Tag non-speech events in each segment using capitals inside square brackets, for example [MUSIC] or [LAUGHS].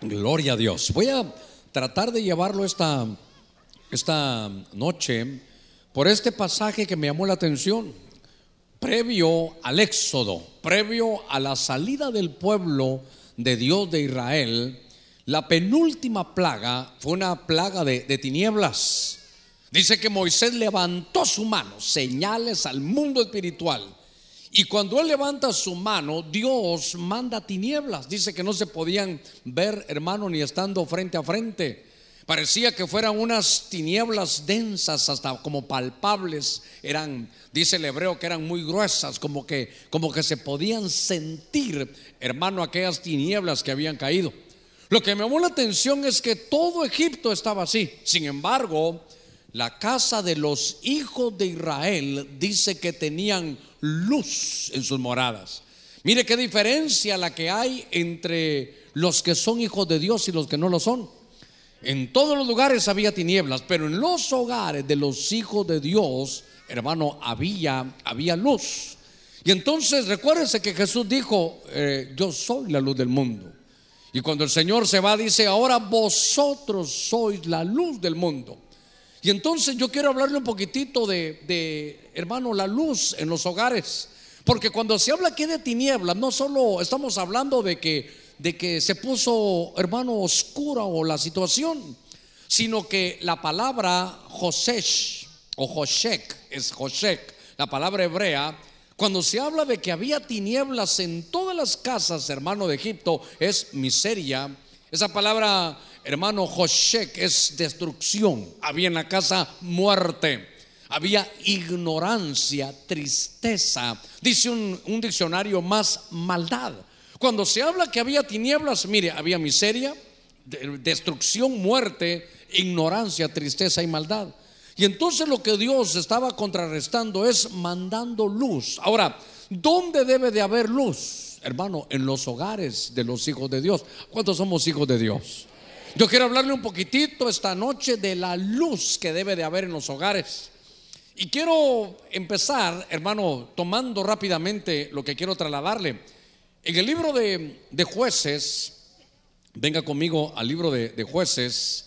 Gloria a Dios. Voy a tratar de llevarlo esta, esta noche por este pasaje que me llamó la atención. Previo al éxodo, previo a la salida del pueblo de Dios de Israel, la penúltima plaga fue una plaga de, de tinieblas. Dice que Moisés levantó su mano, señales al mundo espiritual y cuando él levanta su mano, Dios manda tinieblas. Dice que no se podían ver, hermano, ni estando frente a frente. Parecía que fueran unas tinieblas densas, hasta como palpables. Eran, dice el hebreo, que eran muy gruesas, como que, como que se podían sentir, hermano, aquellas tinieblas que habían caído. Lo que me llamó la atención es que todo Egipto estaba así. Sin embargo, la casa de los hijos de Israel dice que tenían luz en sus moradas. Mire qué diferencia la que hay entre los que son hijos de Dios y los que no lo son. En todos los lugares había tinieblas, pero en los hogares de los hijos de Dios, hermano, había, había luz. Y entonces recuérdense que Jesús dijo, eh, yo soy la luz del mundo. Y cuando el Señor se va, dice, ahora vosotros sois la luz del mundo. Y entonces yo quiero hablarle un poquitito de, hermano, la luz en los hogares. Porque cuando se habla aquí de tinieblas, no solo estamos hablando de que, de que se puso, hermano, oscura o la situación, sino que la palabra Josesh o Joshek es Joshek, la palabra hebrea, cuando se habla de que había tinieblas en todas las casas, hermano de Egipto, es miseria. Esa palabra hermano Joshek es destrucción. Había en la casa muerte. Había ignorancia, tristeza. Dice un, un diccionario más maldad. Cuando se habla que había tinieblas, mire, había miseria, destrucción, muerte, ignorancia, tristeza y maldad. Y entonces lo que Dios estaba contrarrestando es mandando luz. Ahora, ¿dónde debe de haber luz? Hermano, en los hogares de los hijos de Dios. ¿Cuántos somos hijos de Dios? Yo quiero hablarle un poquitito esta noche de la luz que debe de haber en los hogares. Y quiero empezar, hermano, tomando rápidamente lo que quiero trasladarle. En el libro de, jueces, venga conmigo al libro de, de, jueces,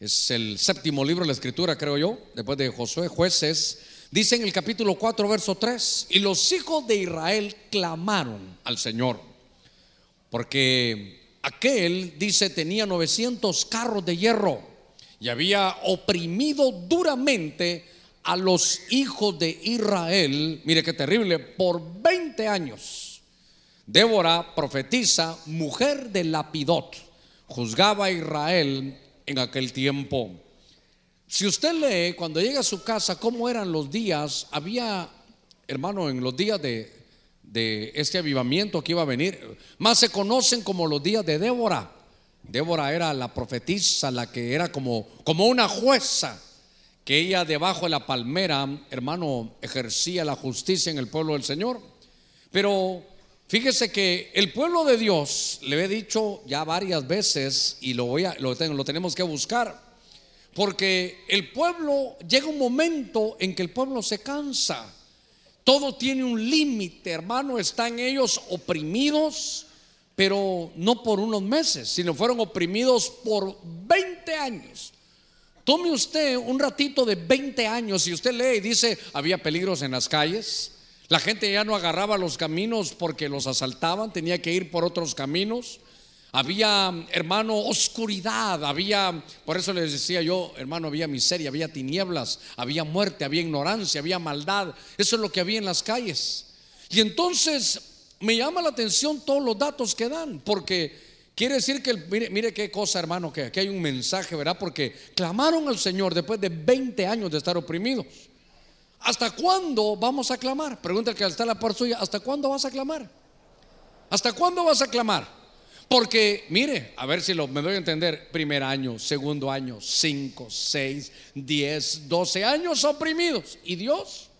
es el séptimo libro de la escritura, creo yo, después de Josué, jueces, dice en el capítulo 4, verso 3, y los hijos de Israel clamaron al Señor, porque aquel, dice, tenía 900 carros de hierro y había oprimido duramente a los hijos de Israel, mire qué terrible, por 20 años. Débora, profetiza, mujer de Lapidot, juzgaba a Israel en aquel tiempo. Si usted lee cuando llega a su casa cómo eran los días, había, hermano, en los días de, de este avivamiento que iba a venir. Más se conocen como los días de Débora. Débora era la profetisa, la que era como, como una jueza, que ella debajo de la palmera, hermano, ejercía la justicia en el pueblo del Señor. Pero fíjese que el pueblo de Dios, le he dicho ya varias veces y lo, voy a, lo, lo tenemos que buscar, porque el pueblo llega un momento en que el pueblo se cansa. Todo tiene un límite, hermano. Están ellos oprimidos, pero no por unos meses, sino fueron oprimidos por 20 años. Tome usted un ratito de 20 años y usted lee y dice, había peligros en las calles. La gente ya no agarraba los caminos porque los asaltaban, tenía que ir por otros caminos. Había, hermano, oscuridad, había, por eso les decía yo, hermano, había miseria, había tinieblas, había muerte, había ignorancia, había maldad. Eso es lo que había en las calles. Y entonces me llama la atención todos los datos que dan, porque quiere decir que, mire, qué cosa, hermano, que aquí hay un mensaje, ¿verdad? Porque clamaron al Señor después de 20 años de estar oprimidos. ¿Hasta cuándo vamos a clamar? Pregunta el que está a la par suya, ¿hasta cuándo vas a clamar? ¿Hasta cuándo vas a clamar? Porque, mire, a ver si lo, me doy a entender, primer año, segundo año, cinco, seis, diez, doce años oprimidos. ¿Y Dios?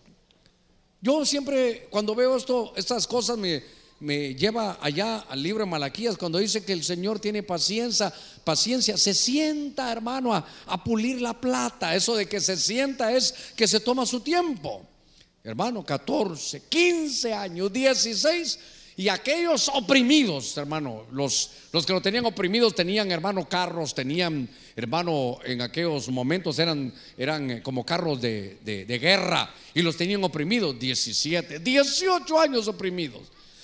Yo siempre, cuando veo esto, estas cosas me, me lleva allá al libro de Malaquías, cuando dice que el Señor tiene paciencia, paciencia, se sienta, hermano, a, a pulir la plata. Eso de que se sienta es que se toma su tiempo. Hermano, 14, 15 años, 16 Y aquellos oprimidos, hermano, los, los que lo tenían oprimidos tenían, hermano, carros, tenían, hermano, en aquellos momentos eran, eran eh, como carros de, de guerra y los tenían oprimidos, 17, 18 años oprimidos.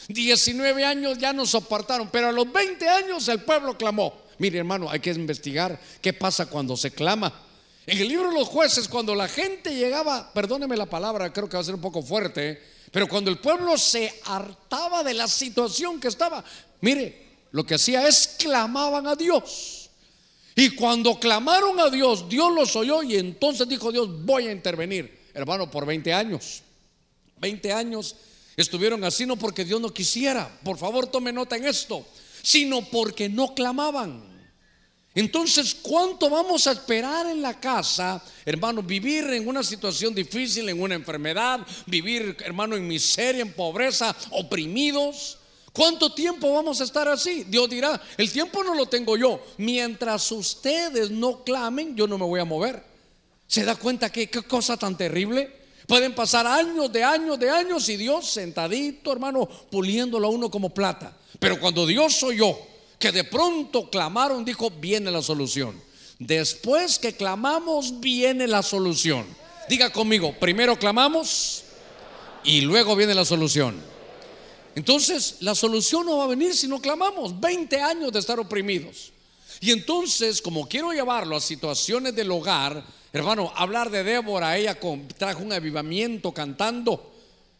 19 años ya no soportaron, pero a los 20 años el pueblo clamó. Mire, hermano, hay que investigar qué pasa cuando se clama. En el libro de los jueces, cuando la gente llegaba, perdóneme la palabra, creo que va a ser un poco fuerte, pero cuando el pueblo se hartaba de la situación que estaba, mire, lo que hacía es clamaban a Dios. Y cuando clamaron a Dios, Dios los oyó y entonces dijo Dios, voy a intervenir. Hermano, por 20 años. 20 años estuvieron así no porque Dios no quisiera. Por favor, tome nota en esto. Sino porque no clamaban. Entonces, ¿cuánto vamos a esperar en la casa, hermano? Vivir en una situación difícil, en una enfermedad, vivir, hermano, en miseria, en pobreza, oprimidos. ¿Cuánto tiempo vamos a estar así? Dios dirá, el tiempo no lo tengo yo. Mientras ustedes no clamen, yo no me voy a mover. ¿Se da cuenta que qué cosa tan terrible? Pueden pasar años de años de años y Dios sentadito, hermano, puliéndolo a uno como plata. Pero cuando Dios oyó que de pronto clamaron, dijo, viene la solución. Después que clamamos, viene la solución. Diga conmigo, primero clamamos y luego viene la solución. Entonces, la solución no va a venir si no clamamos. 20 años de estar oprimidos. Y entonces, como quiero llevarlo a situaciones del hogar, hermano, hablar de Débora, ella trajo un avivamiento cantando.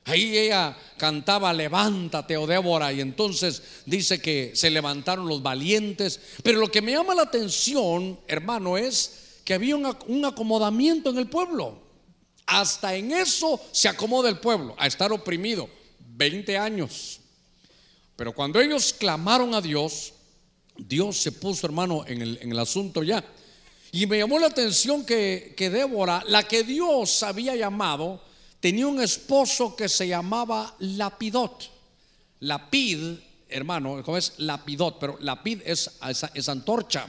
Ahí ella cantaba, levántate, oh Débora, y entonces dice que se levantaron los valientes. Pero lo que me llama la atención, hermano, es que había un, acomodamiento en el pueblo. Hasta en eso se acomoda el pueblo, a estar oprimido. 20 años. Pero cuando ellos clamaron a Dios, Dios se puso, hermano, en el, asunto ya. Y me llamó la atención que, que Débora, la que Dios había llamado, tenía un esposo que se llamaba Lapidot. Lapid, hermano, ¿cómo es? Lapidot, pero Lapid es, es, antorcha.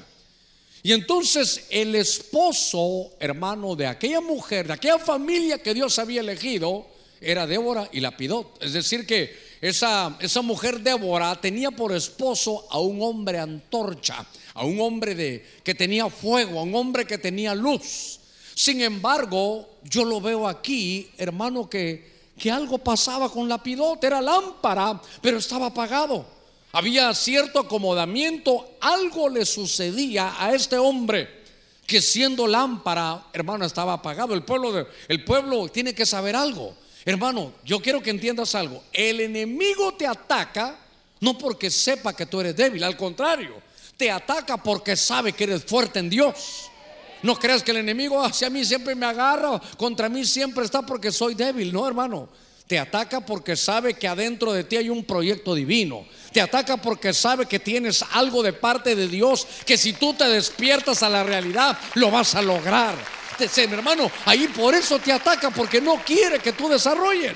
Y entonces el esposo, hermano, de aquella mujer, de aquella familia que Dios había elegido, era Débora y Lapidot. Es decir, que esa, esa mujer Débora tenía por esposo a un hombre antorcha, a un hombre de, que tenía fuego, a un hombre que tenía luz. Sin embargo, yo lo veo aquí, hermano, que, que algo pasaba con la pidote, era lámpara, pero estaba apagado. Había cierto acomodamiento, algo le sucedía a este hombre que siendo lámpara, hermano, estaba apagado. El pueblo, el pueblo tiene que saber algo. Hermano, yo quiero que entiendas algo. El enemigo te ataca no porque sepa que tú eres débil, al contrario, te ataca porque sabe que eres fuerte en Dios. No creas que el enemigo hacia mí siempre me agarra, contra mí siempre está porque soy débil. No, hermano. Te ataca porque sabe que adentro de ti hay un proyecto divino. Te ataca porque sabe que tienes algo de parte de Dios que si tú te despiertas a la realidad lo vas a lograr. Hermano, ahí por eso te ataca porque no quiere que tú desarrolles.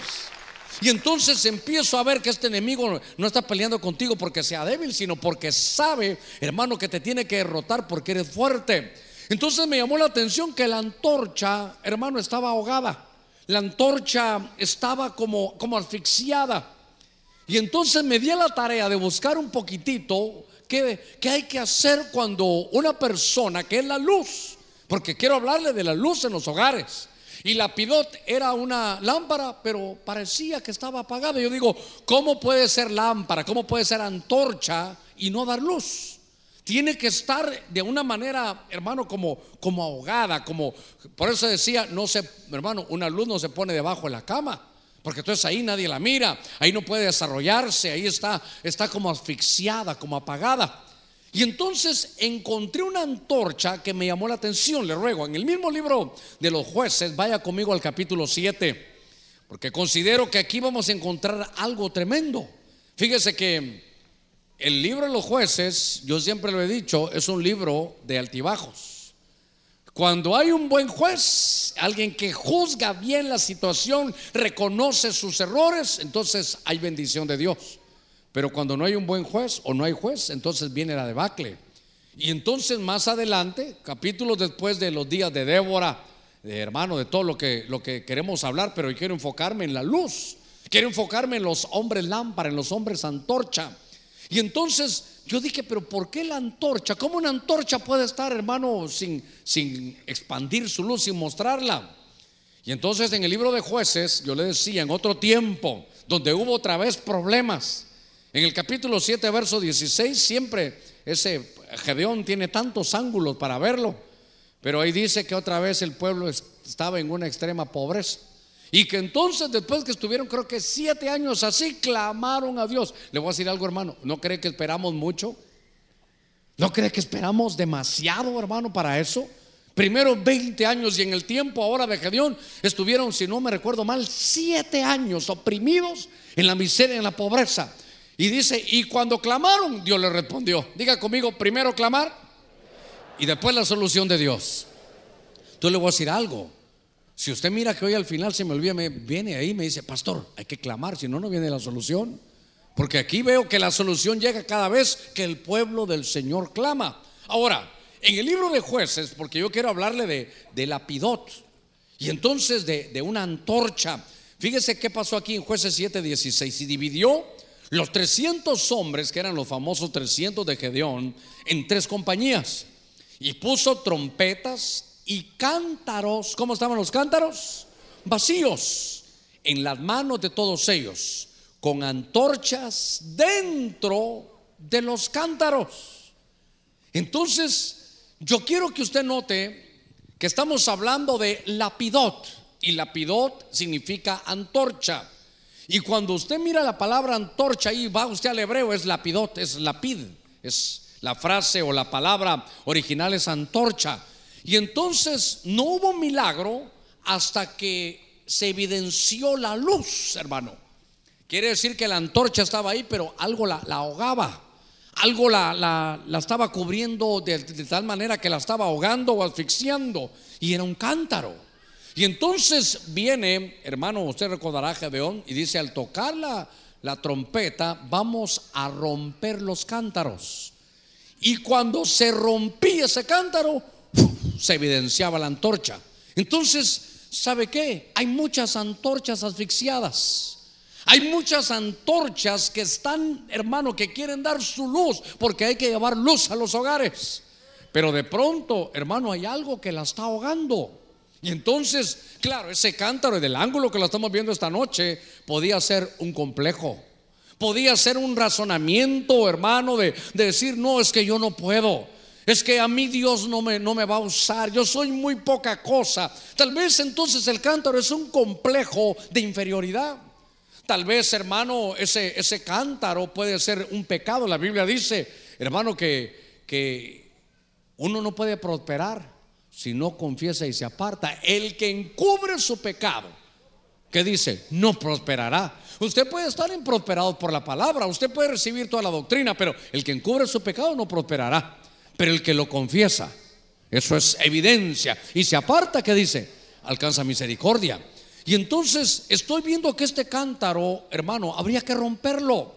Y entonces empiezo a ver que este enemigo no está peleando contigo porque sea débil, sino porque sabe, hermano, que te tiene que derrotar porque eres fuerte. Entonces me llamó la atención que la antorcha, hermano, estaba ahogada. La antorcha estaba como, como asfixiada. Y entonces me di a la tarea de buscar un poquitito qué, qué hay que hacer cuando una persona que es la luz, porque quiero hablarle de la luz en los hogares. Y la pidot era una lámpara, pero parecía que estaba apagada. Yo digo, ¿cómo puede ser lámpara? ¿Cómo puede ser antorcha y no dar luz? Tiene que estar de una manera, hermano, como, como ahogada, como, por eso decía, no se, hermano, una luz no se pone debajo de la cama, porque entonces ahí nadie la mira, ahí no puede desarrollarse, ahí está, está como asfixiada, como apagada. Y entonces encontré una antorcha que me llamó la atención, le ruego, en el mismo libro de los jueces, vaya conmigo al capítulo 7, porque considero que aquí vamos a encontrar algo tremendo. Fíjese que el libro de los jueces, yo siempre lo he dicho, es un libro de altibajos. Cuando hay un buen juez, alguien que juzga bien la situación, reconoce sus errores, entonces hay bendición de Dios. Pero cuando no hay un buen juez o no hay juez, entonces viene la debacle. Y entonces más adelante, capítulos después de los días de Débora, de hermano, de todo lo que, lo que queremos hablar, pero quiero enfocarme en la luz quiero enfocarme en los hombres lámpara, en los hombres antorcha. Y entonces yo dije, pero ¿por qué la antorcha? ¿Cómo una antorcha puede estar, hermano, sin, sin expandir su luz, sin mostrarla? Y entonces en el libro de jueces, yo le decía, en otro tiempo, donde hubo otra vez problemas, en el capítulo 7, verso 16, siempre ese Gedeón tiene tantos ángulos para verlo, pero ahí dice que otra vez el pueblo estaba en una extrema pobreza. Y que entonces, después que estuvieron, creo que siete años así, clamaron a Dios. Le voy a decir algo, hermano. ¿No cree que esperamos mucho? ¿No cree que esperamos demasiado, hermano, para eso? Primero 20 años y en el tiempo ahora de Gedeón estuvieron, si no me recuerdo mal, siete años oprimidos en la miseria, en la pobreza. Y dice, y cuando clamaron, Dios le respondió. Diga conmigo, primero clamar y después la solución de Dios. Entonces le voy a decir algo. Si usted mira que hoy al final se me olvida, me viene ahí y me dice, pastor, hay que clamar, si no, no viene la solución. Porque aquí veo que la solución llega cada vez que el pueblo del Señor clama. Ahora, en el libro de jueces, porque yo quiero hablarle de, de y entonces de, de, una antorcha. Fíjese qué pasó aquí en jueces 7:16. Y dividió los 300 hombres, que eran los famosos 300 de Gedeón, en tres compañías. Y puso trompetas y cántaros, ¿cómo estaban los cántaros? Vacíos en las manos de todos ellos, con antorchas dentro de los cántaros. Entonces, yo quiero que usted note que estamos hablando de lapidot, y lapidot significa antorcha. Y cuando usted mira la palabra antorcha y va usted al hebreo, es lapidot, es lapid, es la frase o la palabra original es antorcha. Y entonces no hubo milagro hasta que se evidenció la luz, hermano. Quiere decir que la antorcha estaba ahí, pero algo la, ahogaba. Algo la, la, estaba cubriendo de, tal manera que la estaba ahogando o asfixiando. Y era un cántaro. Y entonces viene, hermano, usted recordará Gedeón y dice, al tocar la, la trompeta, vamos a romper los cántaros. Y cuando se rompía ese cántaro, se evidenciaba la antorcha. Entonces, ¿sabe qué? Hay muchas antorchas asfixiadas. Hay muchas antorchas que están, hermano, que quieren dar su luz, porque hay que llevar luz a los hogares. Pero de pronto, hermano, hay algo que la está ahogando. Y entonces, claro, ese cántaro del ángulo que lo estamos viendo esta noche podía ser un complejo. Podía ser un razonamiento, hermano, de, de decir, no, es que yo no puedo. Es que a mí Dios no me, no me va a usar, yo soy muy poca cosa. Tal vez entonces el cántaro es un complejo de inferioridad. Tal vez, hermano, ese, ese cántaro puede ser un pecado. La Biblia dice, hermano, que, que uno no puede prosperar si no confiesa y se aparta. El que encubre su pecado, que dice, no prosperará. Usted puede estar improsperado por la palabra, usted puede recibir toda la doctrina, pero el que encubre su pecado no prosperará. Pero el que lo confiesa, eso es evidencia. Y se aparta, ¿qué dice? Alcanza misericordia. Y entonces estoy viendo que este cántaro, hermano, habría que romperlo.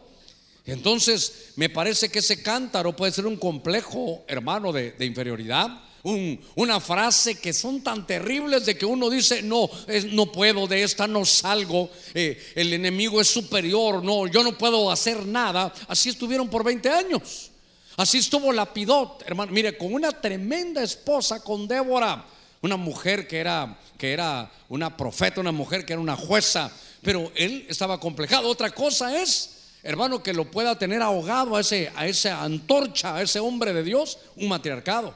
Entonces me parece que ese cántaro puede ser un complejo, hermano, de, inferioridad. una frase que son tan terribles de que uno dice, no, no puedo, de esta no salgo, eh, el enemigo es superior, no, yo no puedo hacer nada. Así estuvieron por 20 años. Así estuvo Lapidot, hermano. Mire, con una tremenda esposa, con Débora, una mujer que era, que era una profeta, una mujer que era una jueza, pero él estaba complejado. Otra cosa es, hermano, que lo pueda tener ahogado a, ese, a esa antorcha, a ese hombre de Dios, un matriarcado.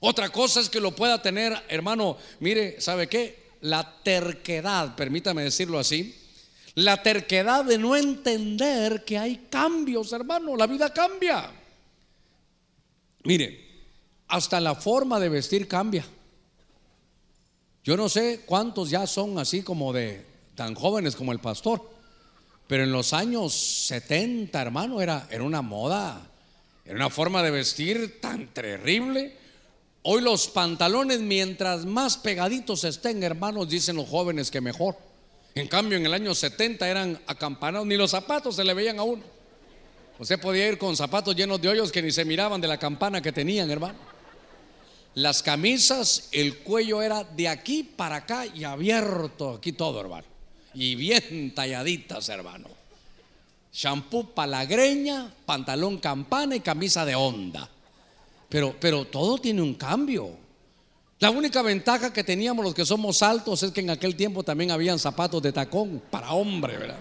Otra cosa es que lo pueda tener, hermano, mire, ¿sabe qué? La terquedad, permítame decirlo así, la terquedad de no entender que hay cambios, hermano, la vida cambia. Mire, hasta la forma de vestir cambia. Yo no sé cuántos ya son así como de tan jóvenes como el pastor, pero en los años 70, hermano, era, era una moda, era una forma de vestir tan terrible. Hoy los pantalones, mientras más pegaditos estén, hermanos, dicen los jóvenes que mejor. En cambio, en el año 70 eran acampanados, ni los zapatos se le veían a uno. Usted podía ir con zapatos llenos de hoyos que ni se miraban de la campana que tenían, hermano. Las camisas, el cuello era de aquí para acá y abierto aquí todo, hermano. y bien talladitas, hermano. Shampoo para la greña, pantalón campana y camisa de onda. Pero, pero todo tiene un cambio. La única ventaja que teníamos los que somos altos es que en aquel tiempo también habían zapatos de tacón para hombre, ¿verdad?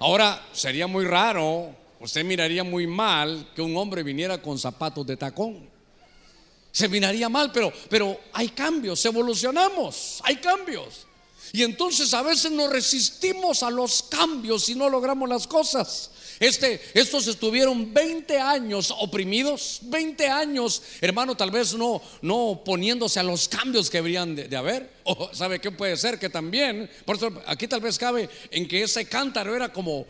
Ahora sería muy raro, usted miraría muy mal que un hombre viniera con zapatos de tacón. Se miraría mal, pero, pero hay cambios, evolucionamos, hay cambios. Y entonces a veces nos resistimos a los cambios y no logramos las cosas. Este, estos estuvieron 20 años oprimidos, 20 años, hermano, tal vez no, no poniéndose a los cambios que deberían de, haber. [LAUGHS] O sabe qué puede ser que también, por eso aquí tal vez cabe en que ese cántaro era como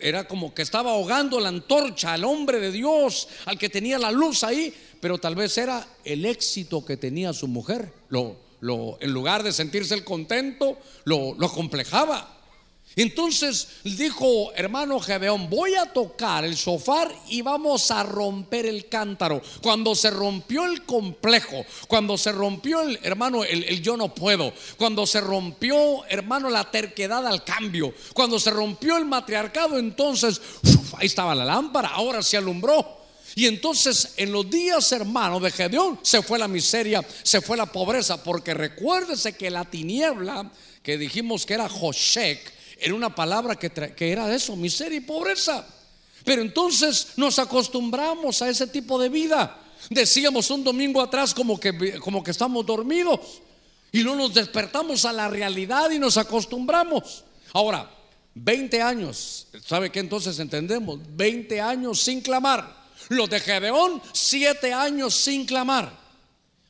era como que estaba ahogando la antorcha al hombre de Dios, al que tenía la luz ahí, pero tal vez era el éxito que tenía su mujer. Lo, lo, en lugar de sentirse el contento, lo, lo complejaba. Entonces dijo, hermano Gedeón, voy a tocar el sofar y vamos a romper el cántaro. Cuando se rompió el complejo, cuando se rompió el, hermano, el, yo no puedo, cuando se rompió, hermano, la terquedad al cambio, cuando se rompió el matriarcado, entonces, ahí estaba la lámpara, ahora se alumbró. Y entonces en los días, hermanos de Gedeón, se fue la miseria, se fue la pobreza, porque recuérdese que la tiniebla, que dijimos que era Joshek, era una palabra que, que era eso, miseria y pobreza. Pero entonces nos acostumbramos a ese tipo de vida. Decíamos un domingo atrás como que, como que estamos dormidos y no nos despertamos a la realidad y nos acostumbramos. Ahora, 20 años, ¿sabe qué entonces entendemos? 20 años sin clamar. Los de Gedeón, siete años sin clamar.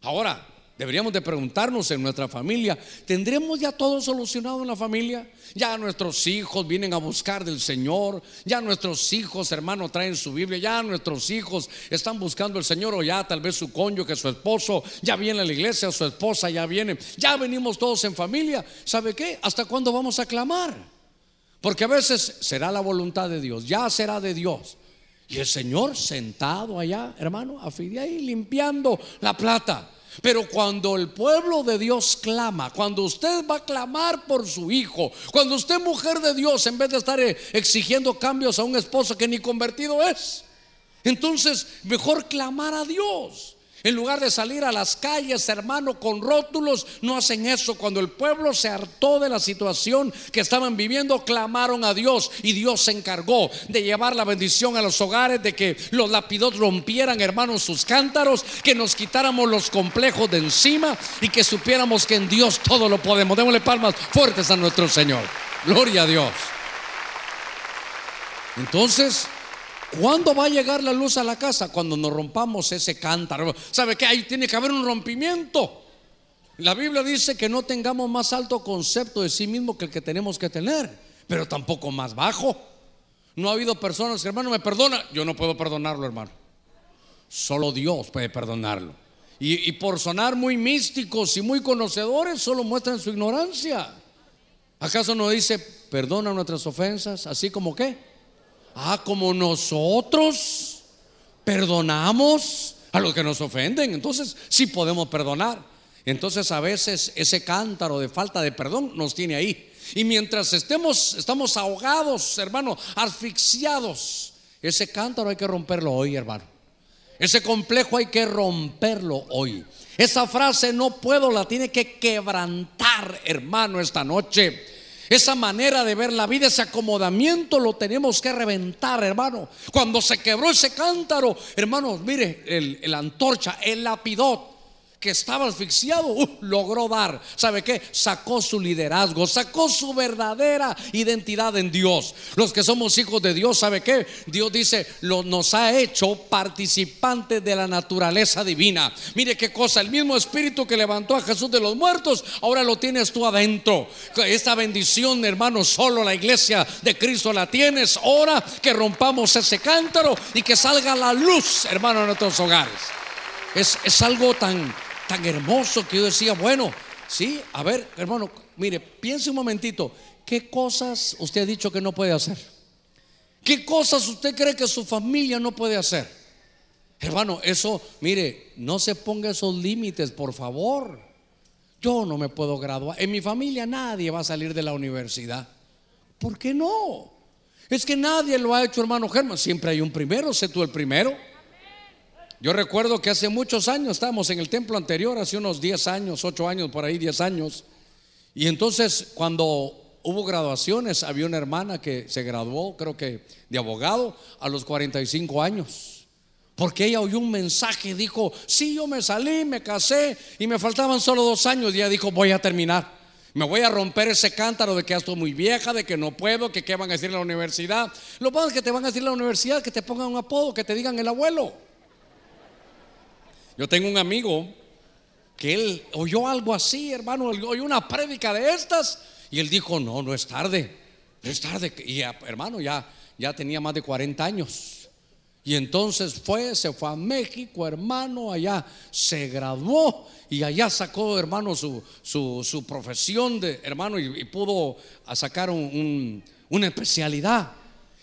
Ahora, deberíamos de preguntarnos en nuestra familia, ¿tendremos ya todo solucionado en la familia? Ya nuestros hijos vienen a buscar del Señor, ya nuestros hijos, hermano, traen su Biblia, ya nuestros hijos están buscando el Señor o ya tal vez su cónyuge, su esposo, ya viene a la iglesia, su esposa ya viene, ya venimos todos en familia. ¿Sabe qué? ¿Hasta cuándo vamos a clamar? Porque a veces será la voluntad de Dios, ya será de Dios. Y el Señor sentado allá, hermano, a ahí limpiando la plata. Pero cuando el pueblo de Dios clama, cuando usted va a clamar por su hijo, cuando usted mujer de Dios, en vez de estar eh, exigiendo cambios a un esposo que ni convertido es, entonces mejor clamar a Dios. En lugar de salir a las calles, hermano, con rótulos, no hacen eso. Cuando el pueblo se hartó de la situación que estaban viviendo, clamaron a Dios y Dios se encargó de llevar la bendición a los hogares, de que los lapidot rompieran, hermanos, sus cántaros, que nos quitáramos los complejos de encima y que supiéramos que en Dios todo lo podemos. Démosle palmas fuertes a nuestro Señor. Gloria a Dios. Entonces, ¿Cuándo va a llegar la luz a la casa? Cuando nos rompamos ese cántaro. ¿Sabe qué? Ahí tiene que haber un rompimiento. La Biblia dice que no tengamos más alto concepto de sí mismo que el que tenemos que tener, pero tampoco más bajo. No ha habido personas que, hermano, me perdona. Yo no puedo perdonarlo, hermano. Solo Dios puede perdonarlo. Y, por sonar muy místicos y muy conocedores, solo muestran su ignorancia. ¿Acaso no dice, perdona nuestras ofensas, así como qué? Ah, como nosotros perdonamos a los que nos ofenden, entonces sí podemos perdonar. Entonces a veces ese cántaro de falta de perdón nos tiene ahí. Y mientras estemos, estamos ahogados, hermano, asfixiados, ese cántaro hay que romperlo hoy, hermano. Ese complejo hay que romperlo hoy. Esa frase no puedo la tiene que quebrantar, hermano, esta noche. Esa manera de ver la vida, ese acomodamiento lo tenemos que reventar, hermano. Cuando se quebró ese cántaro, hermanos, mire, el, antorcha, el lapidot, que estaba asfixiado, uh, logró dar. ¿Sabe qué? Sacó su liderazgo, sacó su verdadera identidad en Dios. Los que somos hijos de Dios, ¿sabe qué? Dios dice, lo, nos ha hecho participantes de la naturaleza divina. Mire qué cosa, el mismo espíritu que levantó a Jesús de los muertos, ahora lo tienes tú adentro. Esta bendición, hermano, solo la iglesia de Cristo la tienes. Ahora que rompamos ese cántaro y que salga la luz, hermano, en nuestros hogares. Es, es algo tan tan hermoso que yo decía, bueno, sí, a ver, hermano, mire, piense un momentito, ¿qué cosas usted ha dicho que no puede hacer? ¿Qué cosas usted cree que su familia no puede hacer? Hermano, eso, mire, no se ponga esos límites, por favor. yo no me puedo graduar. En mi familia nadie va a salir de la universidad. ¿Por qué no? Es que nadie lo ha hecho, hermano Germán. Siempre hay un primero, sé tú el primero. Yo recuerdo que hace muchos años estábamos en el templo anterior, hace unos 10 años, 8 años, por ahí 10 años. Y entonces cuando hubo graduaciones, había una hermana que se graduó, creo que de abogado, a los 45 años. Porque ella oyó un mensaje, dijo, sí, yo me salí, me casé y me faltaban solo dos años. Y ella dijo, voy a terminar. Me voy a romper ese cántaro de que ya estoy muy vieja, de que no puedo, que qué van a decir en la universidad. Lo que es que te van a decir en la universidad, que te pongan un apodo, que te digan el abuelo. Yo tengo un amigo que él oyó algo así, hermano, oyó una prédica de estas y él dijo, no, no es tarde, no es tarde. Y hermano, ya, ya tenía más de 40 años. Y entonces fue, se fue a México, hermano, allá se graduó y allá sacó, hermano, su, su, profesión de hermano y, pudo sacar una especialidad.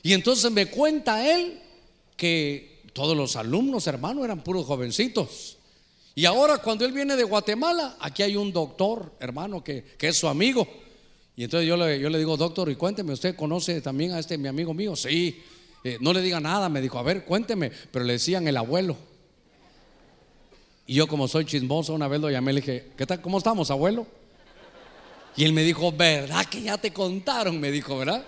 Y entonces me cuenta él que todos los alumnos, hermano, eran puros jovencitos. Y ahora cuando él viene de Guatemala, aquí hay un doctor, hermano, que, que es su amigo. Y entonces yo le, yo le digo, doctor, y cuénteme, ¿usted conoce también a este mi amigo mío? Sí. Eh, no le diga nada, me dijo, a ver, cuénteme, pero le decían el abuelo. Y yo como soy chismoso, una vez lo llamé, le dije, ¿qué tal? ¿Cómo estamos, abuelo? Y él me dijo, ¿verdad que ya te contaron? Me dijo, ¿verdad?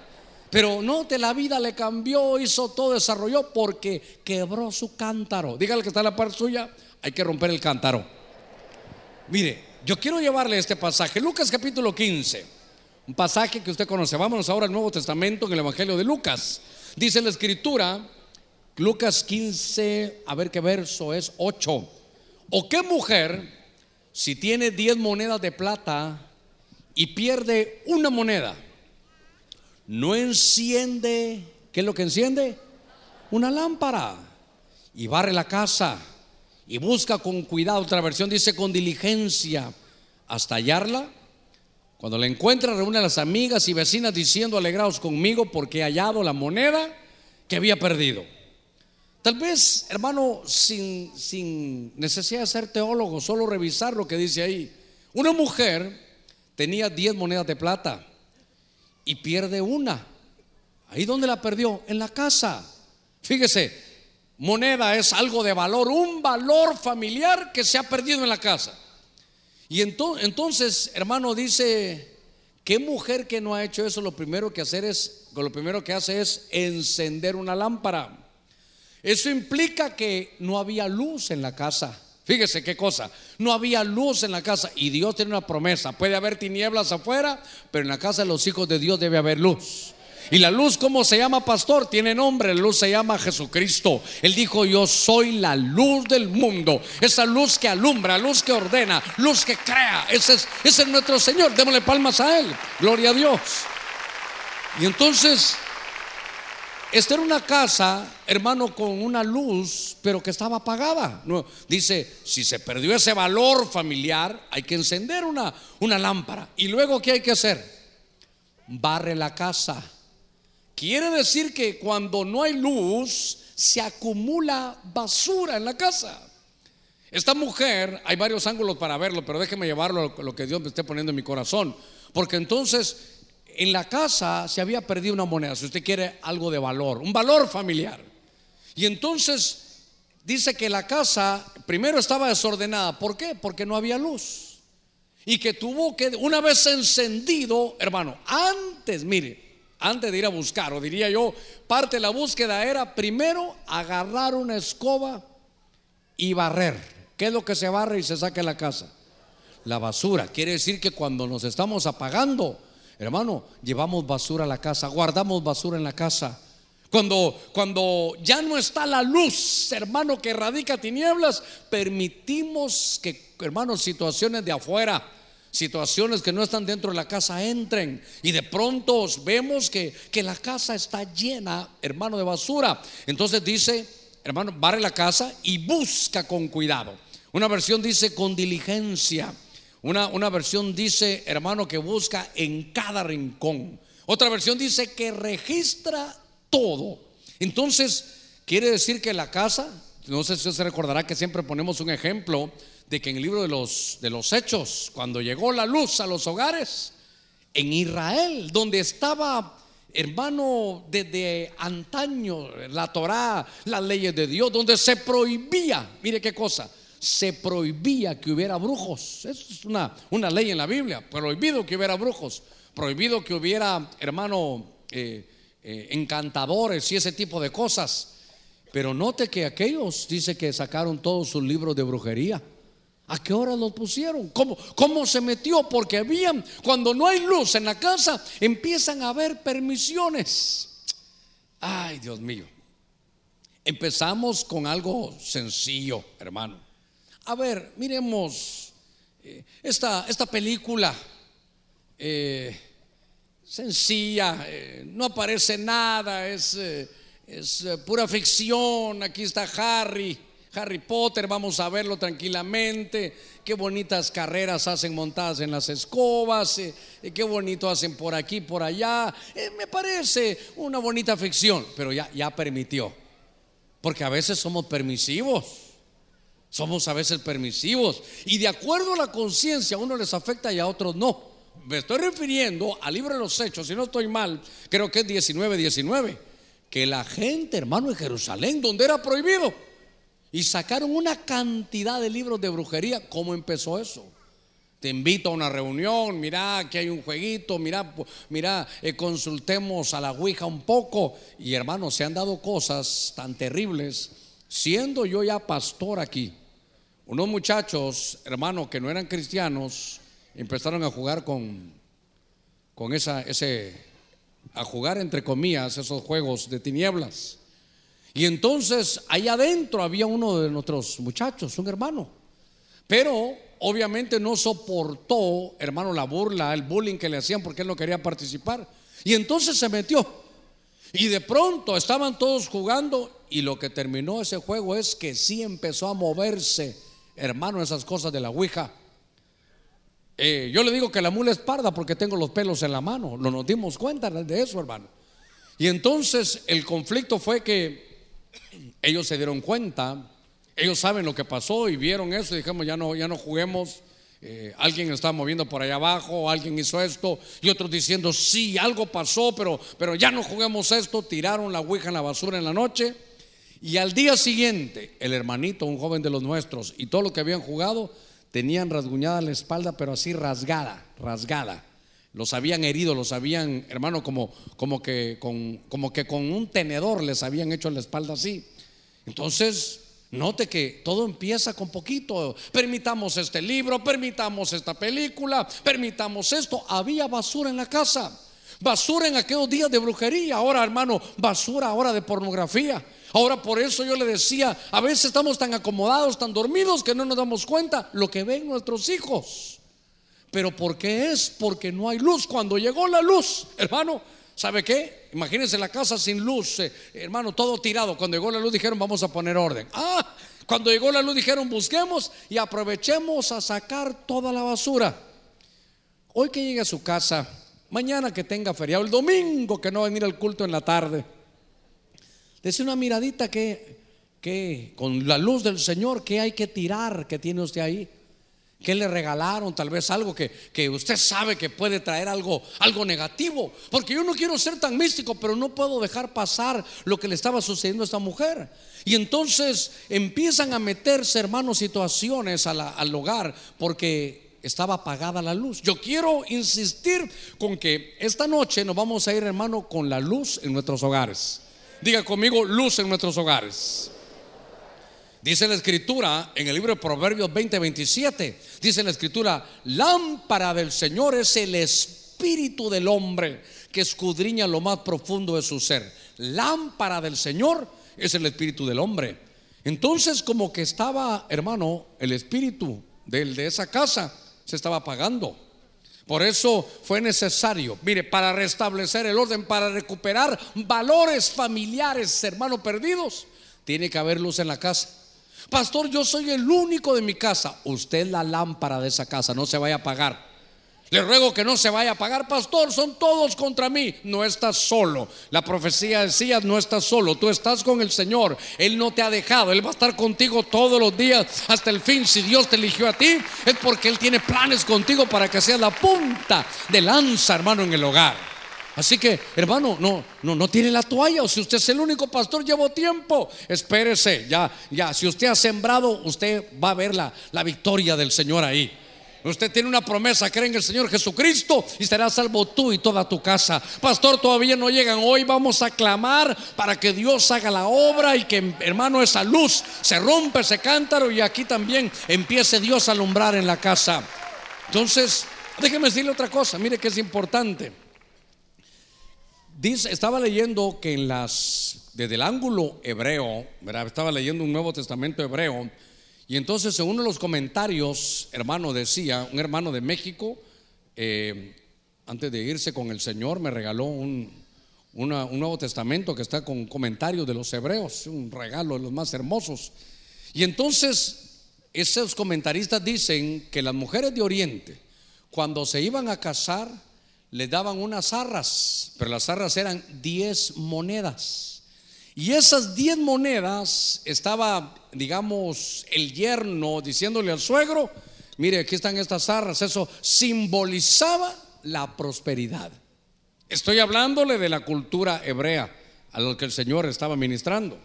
Pero no, te la vida le cambió, hizo todo, desarrolló porque quebró su cántaro. Dígale que está en la parte suya, hay que romper el cántaro. Mire, yo quiero llevarle este pasaje, Lucas capítulo 15, un pasaje que usted conoce. Vámonos ahora al Nuevo Testamento en el Evangelio de Lucas. Dice la escritura, Lucas 15, a ver qué verso es, 8. ¿O qué mujer, si tiene 10 monedas de plata y pierde una moneda, no enciende, ¿qué es lo que enciende? Una lámpara y barre la casa y busca con cuidado, otra versión dice con diligencia hasta hallarla. Cuando la encuentra, reúne a las amigas y vecinas diciendo, alegraos conmigo porque he hallado la moneda que había perdido. Tal vez, hermano, sin, sin necesidad de ser teólogo, solo revisar lo que dice ahí. Una mujer tenía 10 monedas de plata y pierde una. ¿Ahí dónde la perdió? En la casa. Fíjese, moneda es algo de valor, un valor familiar que se ha perdido en la casa. Y entonces, hermano, dice, ¿qué mujer que no ha hecho eso? Lo primero que hacer es, lo primero que hace es encender una lámpara. Eso implica que no había luz en la casa. Fíjese qué cosa, no había luz en la casa y Dios tiene una promesa. Puede haber tinieblas afuera, pero en la casa de los hijos de Dios debe haber luz. Y la luz, ¿cómo se llama, pastor? Tiene nombre, la luz se llama Jesucristo. Él dijo, yo soy la luz del mundo. Esa luz que alumbra, luz que ordena, luz que crea. Ese es, ese es nuestro Señor. Démosle palmas a Él. Gloria a Dios. Y entonces, esta era una casa, hermano, con una luz, pero que estaba apagada. No, dice, si se perdió ese valor familiar, hay que encender una, una lámpara. Y luego, ¿qué hay que hacer? Barre la casa Quiere decir que cuando no hay luz, se acumula basura en la casa. Esta mujer, hay varios ángulos para verlo, pero déjeme llevarlo a lo que Dios me esté poniendo en mi corazón. Porque entonces en la casa se había perdido una moneda, si usted quiere algo de valor, un valor familiar. Y entonces dice que la casa primero estaba desordenada. ¿Por qué? Porque no había luz. Y que tuvo que, una vez encendido, hermano, antes, mire, antes de ir a buscar, o diría yo, parte de la búsqueda era primero agarrar una escoba y barrer. ¿Qué es lo que se barre y se saca de la casa? La basura. Quiere decir que cuando nos estamos apagando, hermano, llevamos basura a la casa, guardamos basura en la casa. Cuando, cuando ya no está la luz, hermano, que radica tinieblas, permitimos que, hermanos, situaciones de afuera, situaciones que no están dentro de la casa entren y de pronto vemos que, que la casa está llena, hermano, de basura. Entonces dice, hermano, barre la casa y busca con cuidado. Una versión dice con diligencia. Una, una versión dice, hermano, que busca en cada rincón. Otra versión dice que registra todo. Entonces, quiere decir que la casa, no sé si se recordará que siempre ponemos un ejemplo de que en el libro de los, de los Hechos, cuando llegó la luz a los hogares, en Israel, donde estaba, hermano, desde antaño, la Torá, las leyes de Dios, donde se prohibía, mire qué cosa, se prohibía que hubiera brujos. es una, una ley en la Biblia, prohibido que hubiera brujos, prohibido que hubiera, hermano, eh, eh, encantadores y ese tipo de cosas. Pero note que aquellos dice que sacaron todos sus libros de brujería. ¿A qué hora los pusieron? ¿Cómo, ¿Cómo se metió? Porque habían, cuando no hay luz en la casa, empiezan a haber permisiones. Ay, Dios mío. Empezamos con algo sencillo, hermano. A ver, miremos eh, esta, esta, película eh, sencilla, eh, no aparece nada, es, es pura ficción. Aquí está Harry Harry Potter, vamos a verlo tranquilamente. Qué bonitas carreras hacen montadas en las escobas, qué bonito hacen por aquí, por allá. Me parece una bonita ficción, pero ya, ya permitió. Porque a veces somos permisivos. Somos a veces permisivos. Y de acuerdo a la conciencia, a uno les afecta y a otros no. Me estoy refiriendo al libro de los Hechos, si no estoy mal, creo que es 19, 19. Que la gente, hermano, en Jerusalén, donde era prohibido, y sacaron una cantidad de libros de brujería. ¿Cómo empezó eso? Te invito a una reunión, mira que hay un jueguito, mira, mira, eh, consultemos a la Ouija un poco. Y hermanos, se han dado cosas tan terribles. Siendo yo ya pastor aquí, unos muchachos, hermanos, que no eran cristianos, empezaron a jugar con, con esa, ese, a jugar entre comillas, esos juegos de tinieblas. Y entonces ahí adentro había uno de nuestros muchachos, un hermano. Pero obviamente no soportó, hermano, la burla, el bullying que le hacían porque él no quería participar. Y entonces se metió. Y de pronto estaban todos jugando y lo que terminó ese juego es que sí empezó a moverse, hermano, esas cosas de la Ouija. Eh, yo le digo que la mula es parda porque tengo los pelos en la mano. No nos dimos cuenta de eso, hermano. Y entonces el conflicto fue que ellos se dieron cuenta, ellos saben lo que pasó y vieron eso y dijimos, ya no, ya no juguemos. Eh, alguien estaba moviendo por allá abajo, alguien hizo esto, y otros diciendo, sí, algo pasó, pero, pero ya no juguemos esto. Tiraron la ouija en la basura en la noche. Y al día siguiente, el hermanito, un joven de los nuestros, y todo lo que habían jugado, tenían rasguñada la espalda, pero así rasgada, rasgada. Los habían herido, los habían, hermano, como, como, que, con, como que con un tenedor les habían hecho la espalda así. Entonces, note que todo empieza con poquito. Permitamos este libro, permitamos esta película, permitamos esto. Había basura en la casa. Basura en aquellos días de brujería. Ahora, hermano, basura ahora de pornografía. Ahora por eso yo le decía, a veces estamos tan acomodados, tan dormidos que no nos damos cuenta lo que ven nuestros hijos. Pero ¿por qué es? Porque no hay luz. Cuando llegó la luz, hermano, ¿sabe qué? Imagínense la casa sin luz, eh, hermano, todo tirado. Cuando llegó la luz dijeron, vamos a poner orden. Ah, cuando llegó la luz dijeron, busquemos y aprovechemos a sacar toda la basura. Hoy que llegue a su casa, mañana que tenga feriado, el domingo que no va a venir al culto en la tarde, Dese una miradita que, que con la luz del Señor, que hay que tirar que tiene usted ahí. ¿Qué le regalaron? Tal vez algo que, que, usted sabe que puede traer algo, algo negativo. Porque yo no quiero ser tan místico, pero no puedo dejar pasar lo que le estaba sucediendo a esta mujer. Y entonces empiezan a meterse, hermanos, situaciones al hogar porque estaba apagada la luz. Yo quiero insistir con que esta noche nos vamos a ir, hermano, con la luz en nuestros hogares. Diga conmigo, luz en nuestros hogares. Dice la escritura en el libro de Proverbios 20, 27, dice la escritura, lámpara del Señor es el espíritu del hombre que escudriña lo más profundo de su ser. Lámpara del Señor es el espíritu del hombre. Entonces como que estaba, hermano, el espíritu del, de esa casa se estaba apagando. Por eso fue necesario, mire, para restablecer el orden, para recuperar valores familiares, hermano, perdidos, tiene que haber luz en la casa. Pastor, yo soy el único de mi casa. Usted es la lámpara de esa casa, no se vaya a apagar. Le ruego que no se vaya a pagar, pastor, son todos contra mí. No estás solo. La profecía decía, no estás solo, tú estás con el Señor. Él no te ha dejado, Él va a estar contigo todos los días hasta el fin. Si Dios te eligió a ti, es porque Él tiene planes contigo para que seas la punta de lanza, hermano, en el hogar. Así que, hermano, no, no, no tiene la toalla. O si usted es el único pastor, llevo tiempo. Espérese, ya, ya. Si usted ha sembrado, usted va a ver la, la victoria del Señor ahí. Usted tiene una promesa, cree en el Señor Jesucristo y será salvo tú y toda tu casa. Pastor, todavía no llegan. Hoy vamos a clamar para que Dios haga la obra y que, hermano, esa luz se rompe ese cántaro y aquí también empiece Dios a alumbrar en la casa. Entonces, déjeme decirle otra cosa, mire que es importante. Dice, estaba leyendo que en las, desde el ángulo hebreo, estaba leyendo un Nuevo Testamento hebreo, y entonces en uno de los comentarios, hermano, decía, un hermano de México, eh, antes de irse con el Señor, me regaló un, un Nuevo Testamento que está con comentarios de los hebreos, un regalo de los más hermosos. Y entonces esos comentaristas dicen que las mujeres de Oriente, cuando se iban a casar, les daban unas arras, pero las arras eran 10 monedas. Y esas 10 monedas estaba, digamos, el yerno diciéndole al suegro, mire, aquí están estas arras, eso simbolizaba la prosperidad. Estoy hablándole de la cultura hebrea a lo que el Señor estaba ministrando.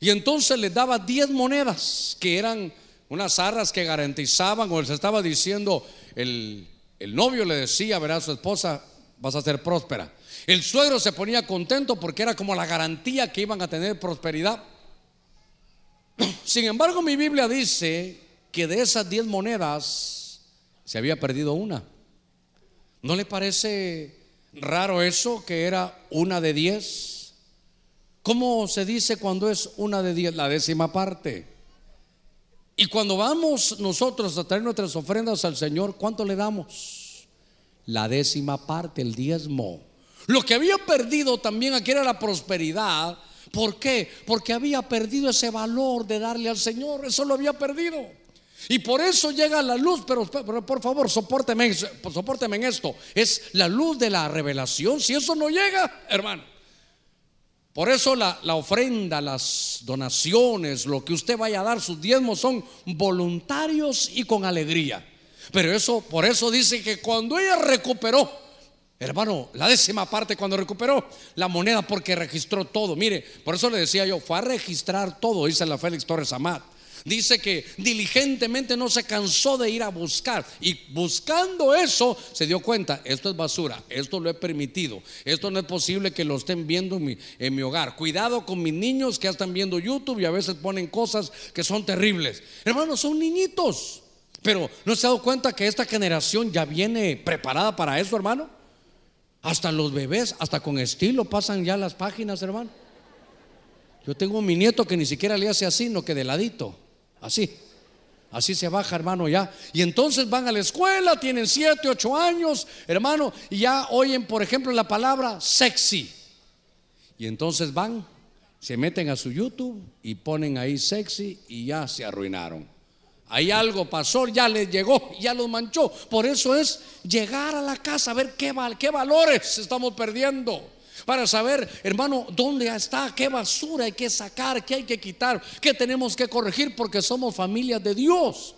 Y entonces le daba 10 monedas, que eran unas arras que garantizaban, o se estaba diciendo, el, el novio le decía, verá a su esposa, vas a ser próspera. El suegro se ponía contento porque era como la garantía que iban a tener prosperidad. [CLEARS THROAT] Sin embargo, mi Biblia dice que de esas diez monedas se había perdido una. ¿No le parece raro eso que era una de diez? ¿Cómo se dice cuando es una de diez? La décima parte. Y cuando vamos nosotros a traer nuestras ofrendas al Señor, ¿cuánto le damos? La décima parte, el diezmo. Lo que había perdido también aquí era la prosperidad. ¿Por qué? Porque había perdido ese valor de darle al Señor. Eso lo había perdido. Y por eso llega la luz, pero, por favor, soporteme, soporteme en esto. Es la luz de la revelación. Si eso no llega, hermano. Por eso la, la, ofrenda, las donaciones, lo que usted vaya a dar, sus diezmos son voluntarios y con alegría. Pero eso, por eso dice que cuando ella recuperó Hermano, la décima parte cuando recuperó la moneda porque registró todo. Mire, por eso le decía yo, fue a registrar todo, dice la Félix Torres Amat. Dice que diligentemente no se cansó de ir a buscar y buscando eso se dio cuenta, esto es basura, esto lo he permitido, esto no es posible que lo estén viendo en mi, hogar. Cuidado con mis niños que están viendo YouTube y a veces ponen cosas que son terribles. Hermano, son niñitos, pero ¿no se ha dado cuenta que esta generación ya viene preparada para eso, hermano? Hasta los bebés, hasta con estilo pasan ya las páginas, hermano. Yo tengo mi nieto que ni siquiera le hace así, no que de ladito, así. Así se baja, hermano, ya. Y entonces van a la escuela, tienen 7, 8 años, hermano, y ya oyen, por ejemplo, la palabra sexy. Y entonces van, se meten a su YouTube y ponen ahí sexy y ya se arruinaron. Ahí algo pasó, ya les llegó, ya los manchó. Por eso es llegar a la casa a ver qué, qué valores estamos perdiendo. Para saber, hermano, dónde está, qué basura hay que sacar, qué hay que quitar, qué tenemos que corregir, porque somos familias de Dios.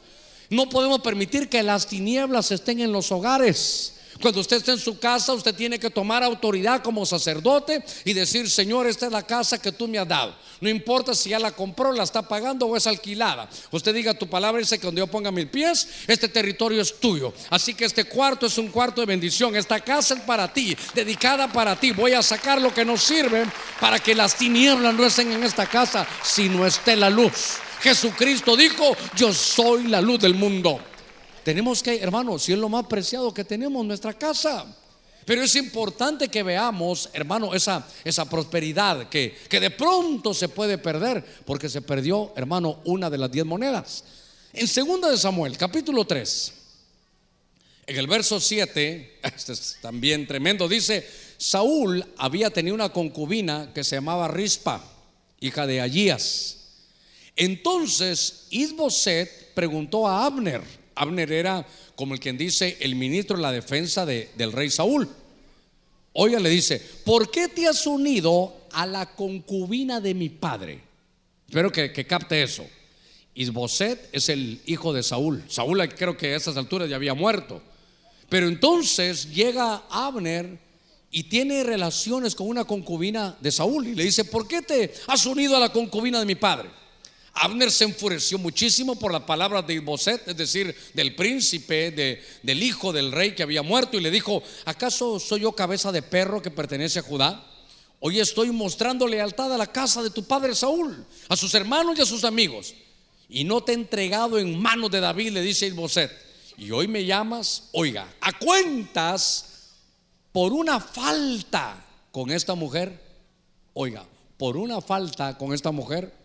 No podemos permitir que las tinieblas estén en los hogares. Cuando usted está en su casa, usted tiene que tomar autoridad como sacerdote y decir, Señor, esta es la casa que tú me has dado. No importa si ya la compró, la está pagando o es alquilada. Usted diga tu palabra, dice que donde yo ponga mis pies, este territorio es tuyo. Así que este cuarto es un cuarto de bendición. Esta casa es para ti, dedicada para ti. Voy a sacar lo que nos sirve para que las tinieblas no estén en esta casa, si no esté la luz. Jesucristo dijo, yo soy la luz del mundo. Tenemos que, hermano, si es lo más preciado que tenemos, nuestra casa. Pero es importante que veamos, hermano, esa, esa prosperidad que, que de pronto se puede perder, porque se perdió, hermano, una de las diez monedas. En segunda de Samuel, capítulo 3, en el verso 7, [LAUGHS] este es también tremendo, dice, Saúl había tenido una concubina que se llamaba Rispa, hija de Allías. Entonces Isboset preguntó a Abner, Abner era, como el quien dice, el ministro de la defensa del rey Saúl. Oiga, le dice, ¿por qué te has unido a la concubina de mi padre? Espero que, que capte eso. Isboset es el hijo de Saúl. Saúl creo que a esas alturas ya había muerto. Pero entonces llega Abner y tiene relaciones con una concubina de Saúl y le dice, ¿por qué te has unido a la concubina de mi padre? Abner se enfureció muchísimo por las palabras de Isboset, es decir, del príncipe, de, del hijo del rey que había muerto, y le dijo: ¿Acaso soy yo cabeza de perro que pertenece a Judá? Hoy estoy mostrando lealtad a la casa de tu padre Saúl, a sus hermanos y a sus amigos, y no te he entregado en manos de David, le dice Isboset. Y hoy me llamas, oiga, a cuentas por una falta con esta mujer, oiga, por una falta con esta mujer.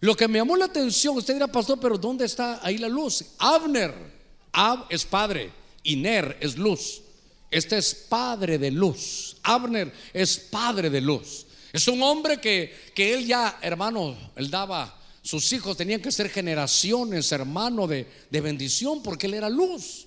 Lo que me llamó la atención, usted dirá, pastor, pero ¿dónde está ahí la luz? Abner, Ab es padre y Ner es luz. Este es padre de luz. Abner es padre de luz. Es un hombre que, que él ya, hermano, él daba, sus hijos tenían que ser generaciones, hermano, de, de bendición, porque él era luz.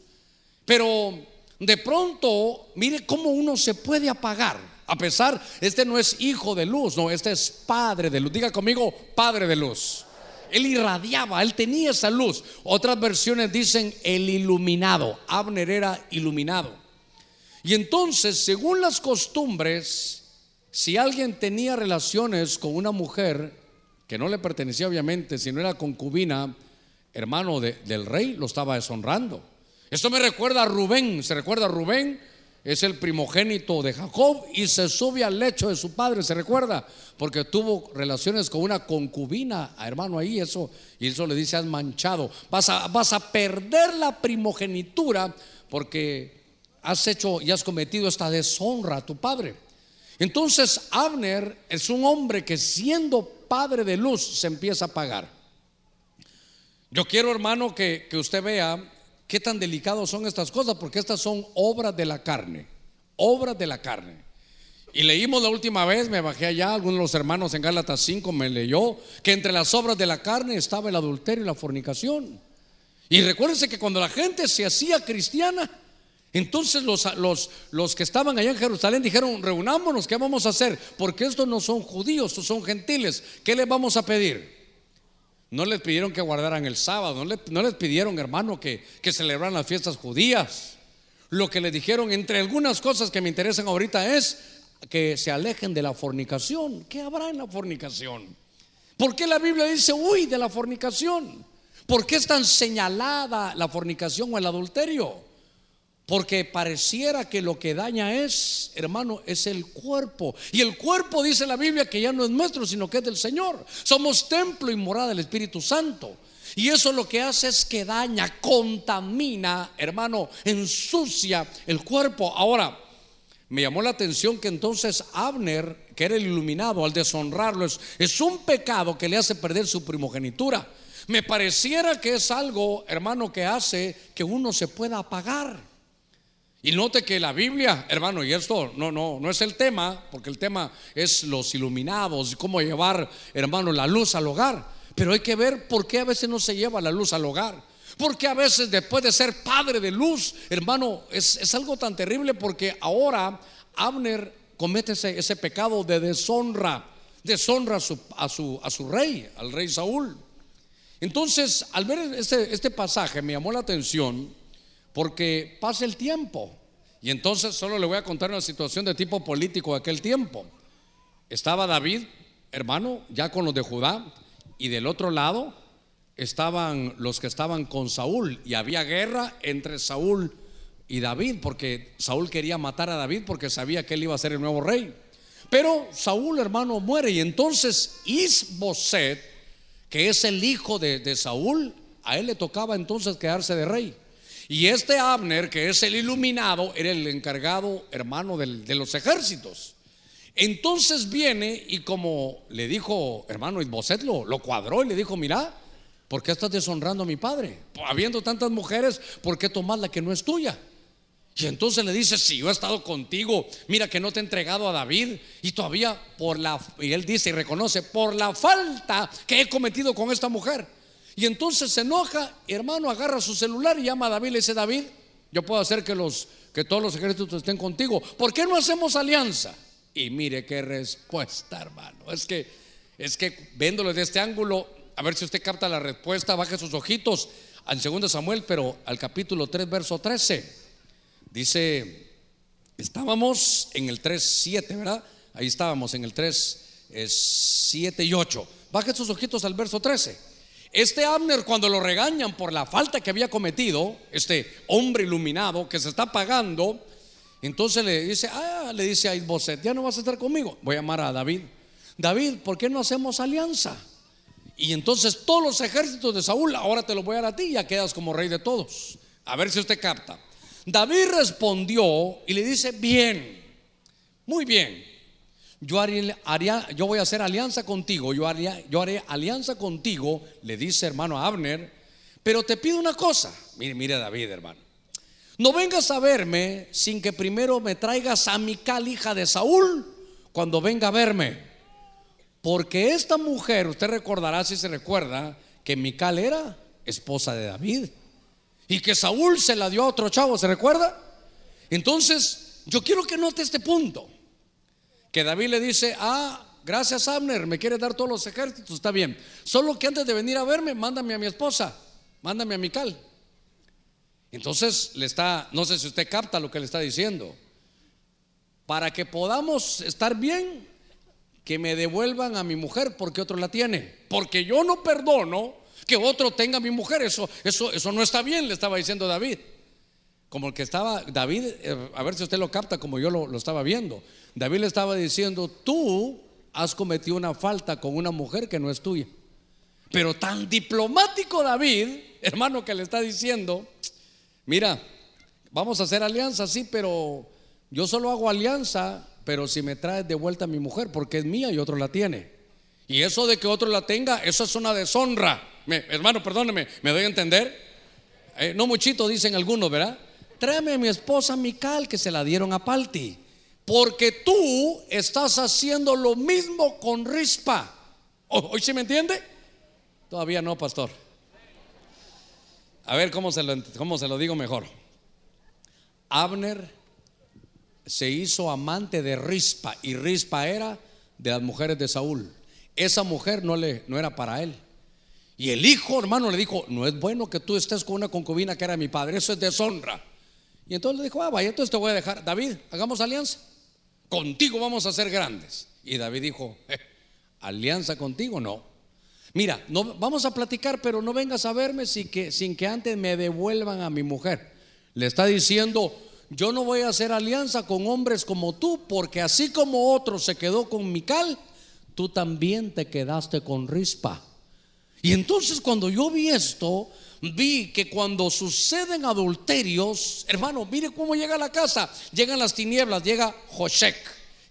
Pero de pronto, mire cómo uno se puede apagar. A pesar, este no es hijo de luz, no, este es padre de luz. Diga conmigo, padre de luz. Él irradiaba, él tenía esa luz. Otras versiones dicen el iluminado. Abner era iluminado. Y entonces, según las costumbres, si alguien tenía relaciones con una mujer que no le pertenecía obviamente, si no era concubina, hermano del rey, lo estaba deshonrando. Esto me recuerda a Rubén, ¿se recuerda a Rubén? Es el primogénito de Jacob y se sube al lecho de su padre, ¿se recuerda? Porque tuvo relaciones con una concubina, hermano, ahí eso, y eso le dice, has manchado, vas a, vas a perder la primogenitura porque has hecho y has cometido esta deshonra a tu padre. Entonces Abner es un hombre que siendo padre de luz se empieza a pagar. Yo quiero, hermano, que, que usted vea qué tan delicados son estas cosas, porque estas son obras de la carne, obras de la carne. Y leímos la última vez, me bajé allá, algunos de los hermanos en Gálatas 5 me leyó, que entre las obras de la carne estaba el adulterio y la fornicación. Y recuérdense que cuando la gente se hacía cristiana, entonces los, los, los, que estaban allá en Jerusalén dijeron, reunámonos, ¿qué vamos a hacer? Porque estos no son judíos, estos son gentiles, ¿qué les vamos a pedir? No les pidieron que guardaran el sábado, no les, pidieron, hermano, que, que celebraran las fiestas judías. Lo que les dijeron, entre algunas cosas que me interesan ahorita, es que se alejen de la fornicación. ¿Qué habrá en la fornicación? ¿Por qué la Biblia dice, uy, de la fornicación? ¿Por qué es tan señalada la fornicación o el adulterio? Porque pareciera que lo que daña es, hermano, es el cuerpo. Y el cuerpo dice la Biblia que ya no es nuestro, sino que es del Señor. Somos templo y morada del Espíritu Santo. Y eso lo que hace es que daña, contamina, hermano, ensucia el cuerpo. Ahora, me llamó la atención que entonces Abner, que era el iluminado, al deshonrarlo, es, un pecado que le hace perder su primogenitura. Me pareciera que es algo, hermano, que hace que uno se pueda apagar. Y note que la Biblia, hermano, y esto no, no, no es el tema, porque el tema es los iluminados cómo llevar, hermano, la luz al hogar. Pero hay que ver por qué a veces no se lleva la luz al hogar. Porque a veces después de ser padre de luz, hermano, es, algo tan terrible porque ahora Abner comete ese, pecado de deshonra, deshonra a su, a, su, a su rey, al rey Saúl. Entonces, al ver este, este pasaje me llamó la atención porque pasa el tiempo. Y entonces solo le voy a contar una situación de tipo político de aquel tiempo. Estaba David, hermano, ya con los de Judá, y del otro lado estaban los que estaban con Saúl, y había guerra entre Saúl y David, porque Saúl quería matar a David porque sabía que él iba a ser el nuevo rey. Pero Saúl, hermano, muere, y entonces Isboset, que es el hijo de, de Saúl, a él le tocaba entonces quedarse de rey. Y este Abner, que es el iluminado, era el encargado, hermano, de los ejércitos. Entonces viene y como le dijo, hermano, Isboset lo, lo cuadró y le dijo, mira, ¿por qué estás deshonrando a mi padre? Habiendo tantas mujeres, ¿por qué tomas la que no es tuya? Y entonces le dice, si yo he estado contigo, mira que no te he entregado a David y todavía por la, y él dice y reconoce, por la falta que he cometido con esta mujer. Y entonces se enoja, hermano, agarra su celular y llama a David, le dice, David, yo puedo hacer que, los, que todos los ejércitos estén contigo. ¿Por qué no hacemos alianza? Y mire qué respuesta, hermano. Es que, es que viéndolo desde este ángulo, a ver si usted capta la respuesta, baje sus ojitos al segundo Samuel, pero al capítulo 3, verso 13. Dice, estábamos en el 3, 7, ¿verdad? Ahí estábamos en el 3, 7 y 8. Baje sus ojitos al verso 13. Este Abner cuando lo regañan por la falta que había cometido, este hombre iluminado que se está pagando, entonces le dice, ah, le dice a Isboset, ya no vas a estar conmigo, voy a llamar a David. David, ¿por qué no hacemos alianza? Y entonces todos los ejércitos de Saúl, ahora te lo voy a dar a ti ya quedas como rey de todos. A ver si usted capta. David respondió y le dice, bien, muy bien, yo, haría, yo voy a hacer alianza contigo, yo, haría, yo haré alianza contigo, le dice hermano Abner, pero te pido una cosa, mire, mire David hermano, no vengas a verme sin que primero me traigas a Mical, hija de Saúl, cuando venga a verme, porque esta mujer, usted recordará si se recuerda, que Mical era esposa de David y que Saúl se la dio a otro chavo, ¿se recuerda? Entonces, yo quiero que note este punto que David le dice, ah, gracias Abner, me quiere dar todos los ejércitos, está bien. Solo que antes de venir a verme, mándame a mi esposa, mándame a Mical. Entonces le está, no sé si usted capta lo que le está diciendo. Para que podamos estar bien, que me devuelvan a mi mujer porque otro la tiene. Porque yo no perdono que otro tenga a mi mujer. Eso, eso, eso no está bien, le estaba diciendo David. Como el que estaba, David, eh, a ver si usted lo capta como yo lo, estaba viendo. David le estaba diciendo, tú has cometido una falta con una mujer que no es tuya. Pero tan diplomático David, hermano, que le está diciendo, mira, vamos a hacer alianza, sí, pero yo solo hago alianza, pero si me traes de vuelta a mi mujer, porque es mía y otro la tiene. Y eso de que otro la tenga, eso es una deshonra. hermano, perdóneme, ¿me doy a entender? Eh, no muchito, dicen algunos, ¿verdad? Tráeme a mi esposa Mical que se la dieron a Palti. Porque tú estás haciendo lo mismo con Rispa. [LAUGHS] ¿Hoy se me entiende? Todavía no, pastor. A ver cómo se lo, cómo se lo digo mejor. Abner se hizo amante de Rispa y Rispa era de las mujeres de Saúl. Esa mujer no, le, no era para él. Y el hijo, hermano, le dijo, no es bueno que tú estés con una concubina que era mi padre, eso es deshonra. Y entonces le dijo, ah, vaya, entonces te voy a dejar, David, hagamos alianza contigo vamos a ser grandes. Y David dijo, alianza contigo, no. Mira, no, vamos a platicar, pero no vengas a verme sin que, sin que antes me devuelvan a mi mujer. Le está diciendo, yo no voy a hacer alianza con hombres como tú, porque así como otro se quedó con Mical, tú también te quedaste con Rispa. Y entonces cuando yo vi esto, vi que cuando suceden adulterios, hermano, mire cómo llega a la casa. Llegan las tinieblas, llega Joshek,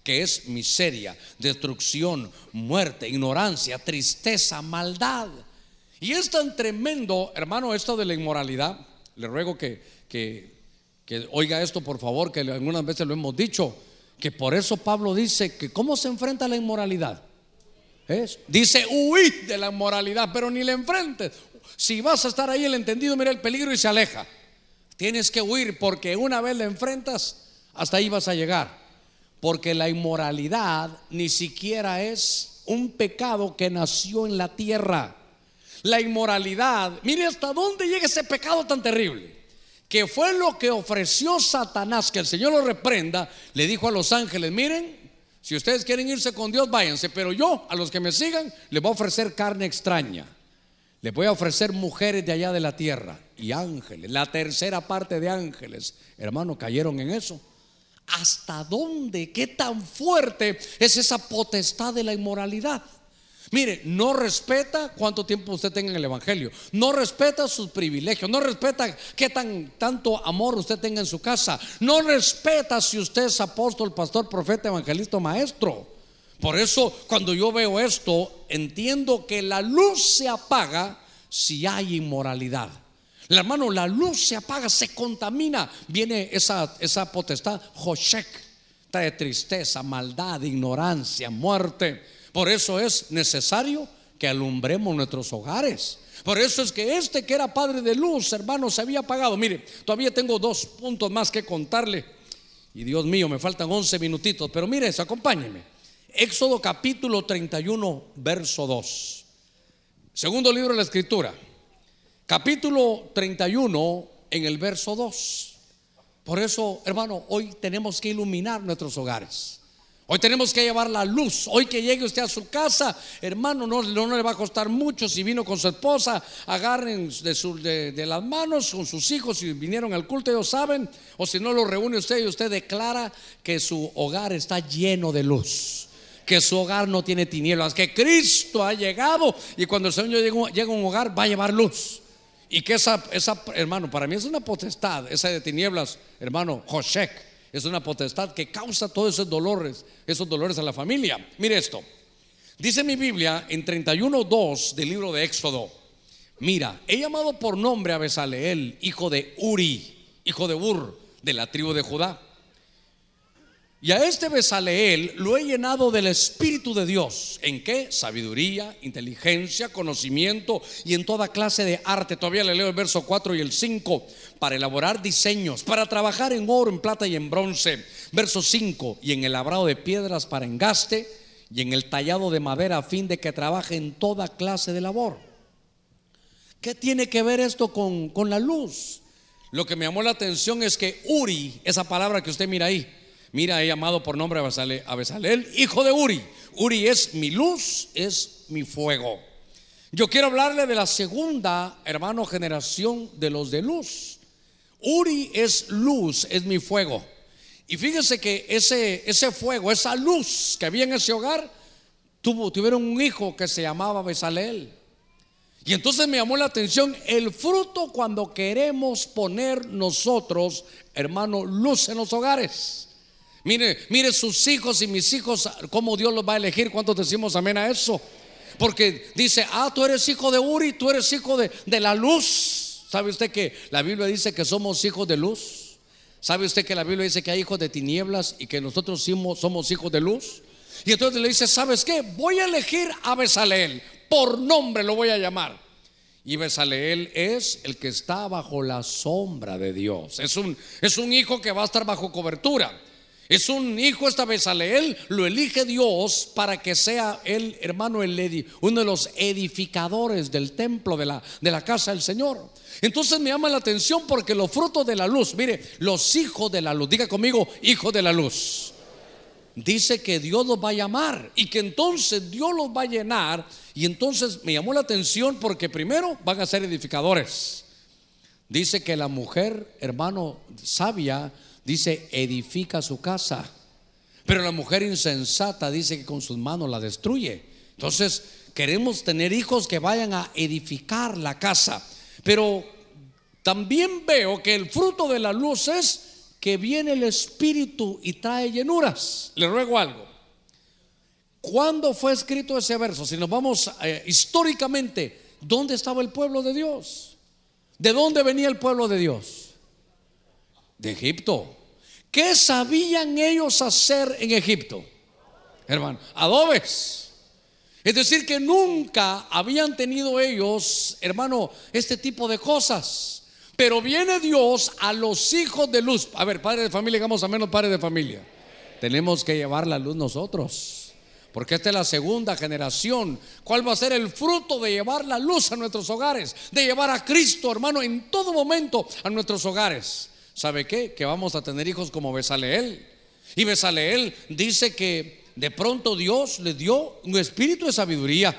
que es miseria, destrucción, muerte, ignorancia, tristeza, maldad. Y es tan tremendo, hermano, esto de la inmoralidad. Le ruego que, que, que oiga esto, por favor, que algunas veces lo hemos dicho, que por eso Pablo dice que cómo se enfrenta la inmoralidad. ¿Es? Dice huir de la inmoralidad, pero ni le enfrentes. Si vas a estar ahí el entendido, mira el peligro y se aleja. Tienes que huir porque una vez la enfrentas, hasta ahí vas a llegar. Porque la inmoralidad ni siquiera es un pecado que nació en la tierra. La inmoralidad, mire hasta dónde llega ese pecado tan terrible. Que fue lo que ofreció Satanás, que el Señor lo reprenda, le dijo a los ángeles, miren, si ustedes quieren irse con Dios, váyanse, pero yo, a los que me sigan, les voy a ofrecer carne extraña. Le voy a ofrecer mujeres de allá de la tierra y ángeles. La tercera parte de ángeles, hermano, cayeron en eso. ¿Hasta dónde? ¿Qué tan fuerte es esa potestad de la inmoralidad? Mire, no respeta cuánto tiempo usted tenga en el Evangelio, no respeta sus privilegios, no respeta qué tan tanto amor usted tenga en su casa, no respeta si usted es apóstol, pastor, profeta, evangelista, maestro. Por eso cuando yo veo esto, entiendo que la luz se apaga si hay inmoralidad. La hermano, la luz se apaga, se contamina. Viene esa, esa potestad, Joshek, trae tristeza, maldad, ignorancia, muerte. Por eso es necesario que alumbremos nuestros hogares. Por eso es que este que era padre de luz, hermano, se había apagado. Mire, todavía tengo dos puntos más que contarle. Y Dios mío, me faltan 11 minutitos. Pero mire eso, acompáñeme. Éxodo capítulo 31, verso 2. Segundo libro de la Escritura. Capítulo 31, en el verso 2. Por eso, hermano, hoy tenemos que iluminar nuestros hogares. Hoy tenemos que llevar la luz. Hoy que llegue usted a su casa, hermano, no, le va a costar mucho si vino con su esposa. Agarren de, de, las manos con sus hijos si vinieron al culto, ellos saben. O si no lo reúne usted y usted declara que su hogar está lleno de luz. Que su hogar no tiene tinieblas. Que Cristo ha llegado y cuando el Señor llega, a un hogar va a llevar luz. Y que esa, esa, hermano, para mí es una potestad, esa de tinieblas, hermano, Joshek es una potestad que causa todos esos dolores, esos dolores a la familia. Mire esto. Dice mi Biblia en 31.2 del libro de Éxodo. Mira, he llamado por nombre a Besaleel, hijo de Uri, hijo de Ur, de la tribu de Judá. Y a este Besaleel lo he llenado del Espíritu de Dios. ¿En qué? Sabiduría, inteligencia, conocimiento y en toda clase de arte. Todavía le leo el verso 4 y el 5. Para elaborar diseños, para trabajar en oro, en plata y en bronce. Verso 5. Y en el labrado de piedras para engaste y en el tallado de madera a fin de que trabaje en toda clase de labor. ¿Qué tiene que ver esto con, con la luz? Lo que me llamó la atención es que Uri, esa palabra que usted mira ahí, Mira, he llamado por nombre a Besaleel, hijo de Uri. Uri es mi luz, es mi fuego. Yo quiero hablarle de la segunda, hermano, generación de los de luz. Uri es luz, es mi fuego. Y fíjese que ese, ese fuego, esa luz que había en ese hogar, tuvo, tuvieron un hijo que se llamaba Besaleel. Y entonces me llamó la atención el fruto cuando queremos poner nosotros, hermano, luz en los hogares. Mire, mire sus hijos y mis hijos, cómo Dios los va a elegir. ¿Cuántos decimos amén a eso? Porque dice, ah, tú eres hijo de Uri, tú eres hijo de, de la luz. ¿Sabe usted que la Biblia dice que somos hijos de luz? ¿Sabe usted que la Biblia dice que hay hijos de tinieblas y que nosotros somos hijos de luz? Y entonces le dice, ¿sabes qué? Voy a elegir a Besaleel, por nombre lo voy a llamar. Y Besaleel es el que está bajo la sombra de Dios. Es un, es un hijo que va a estar bajo cobertura. Es un hijo esta vez a él, lo elige Dios para que sea el hermano, el, uno de los edificadores del templo de la, de la casa del Señor. Entonces me llama la atención porque los frutos de la luz, mire, los hijos de la luz, diga conmigo, hijo de la luz. Dice que Dios los va a llamar y que entonces Dios los va a llenar. Y entonces me llamó la atención porque primero van a ser edificadores. Dice que la mujer, hermano, sabia, dice, edifica su casa. Pero la mujer insensata dice que con sus manos la destruye. Entonces, queremos tener hijos que vayan a edificar la casa. Pero también veo que el fruto de la luz es que viene el Espíritu y trae llenuras. Le ruego algo. ¿Cuándo fue escrito ese verso? Si nos vamos eh, históricamente, ¿dónde estaba el pueblo de Dios? ¿De dónde venía el pueblo de Dios? De Egipto. ¿Qué sabían ellos hacer en Egipto? Hermano, adobes. Es decir, que nunca habían tenido ellos, hermano, este tipo de cosas. Pero viene Dios a los hijos de luz. A ver, padre de familia, digamos a menos padre de familia. Tenemos que llevar la luz nosotros. Porque esta es la segunda generación. ¿Cuál va a ser el fruto de llevar la luz a nuestros hogares? De llevar a Cristo, hermano, en todo momento a nuestros hogares. ¿Sabe qué? Que vamos a tener hijos como Besaleel. Y Besaleel dice que de pronto Dios le dio un espíritu de sabiduría.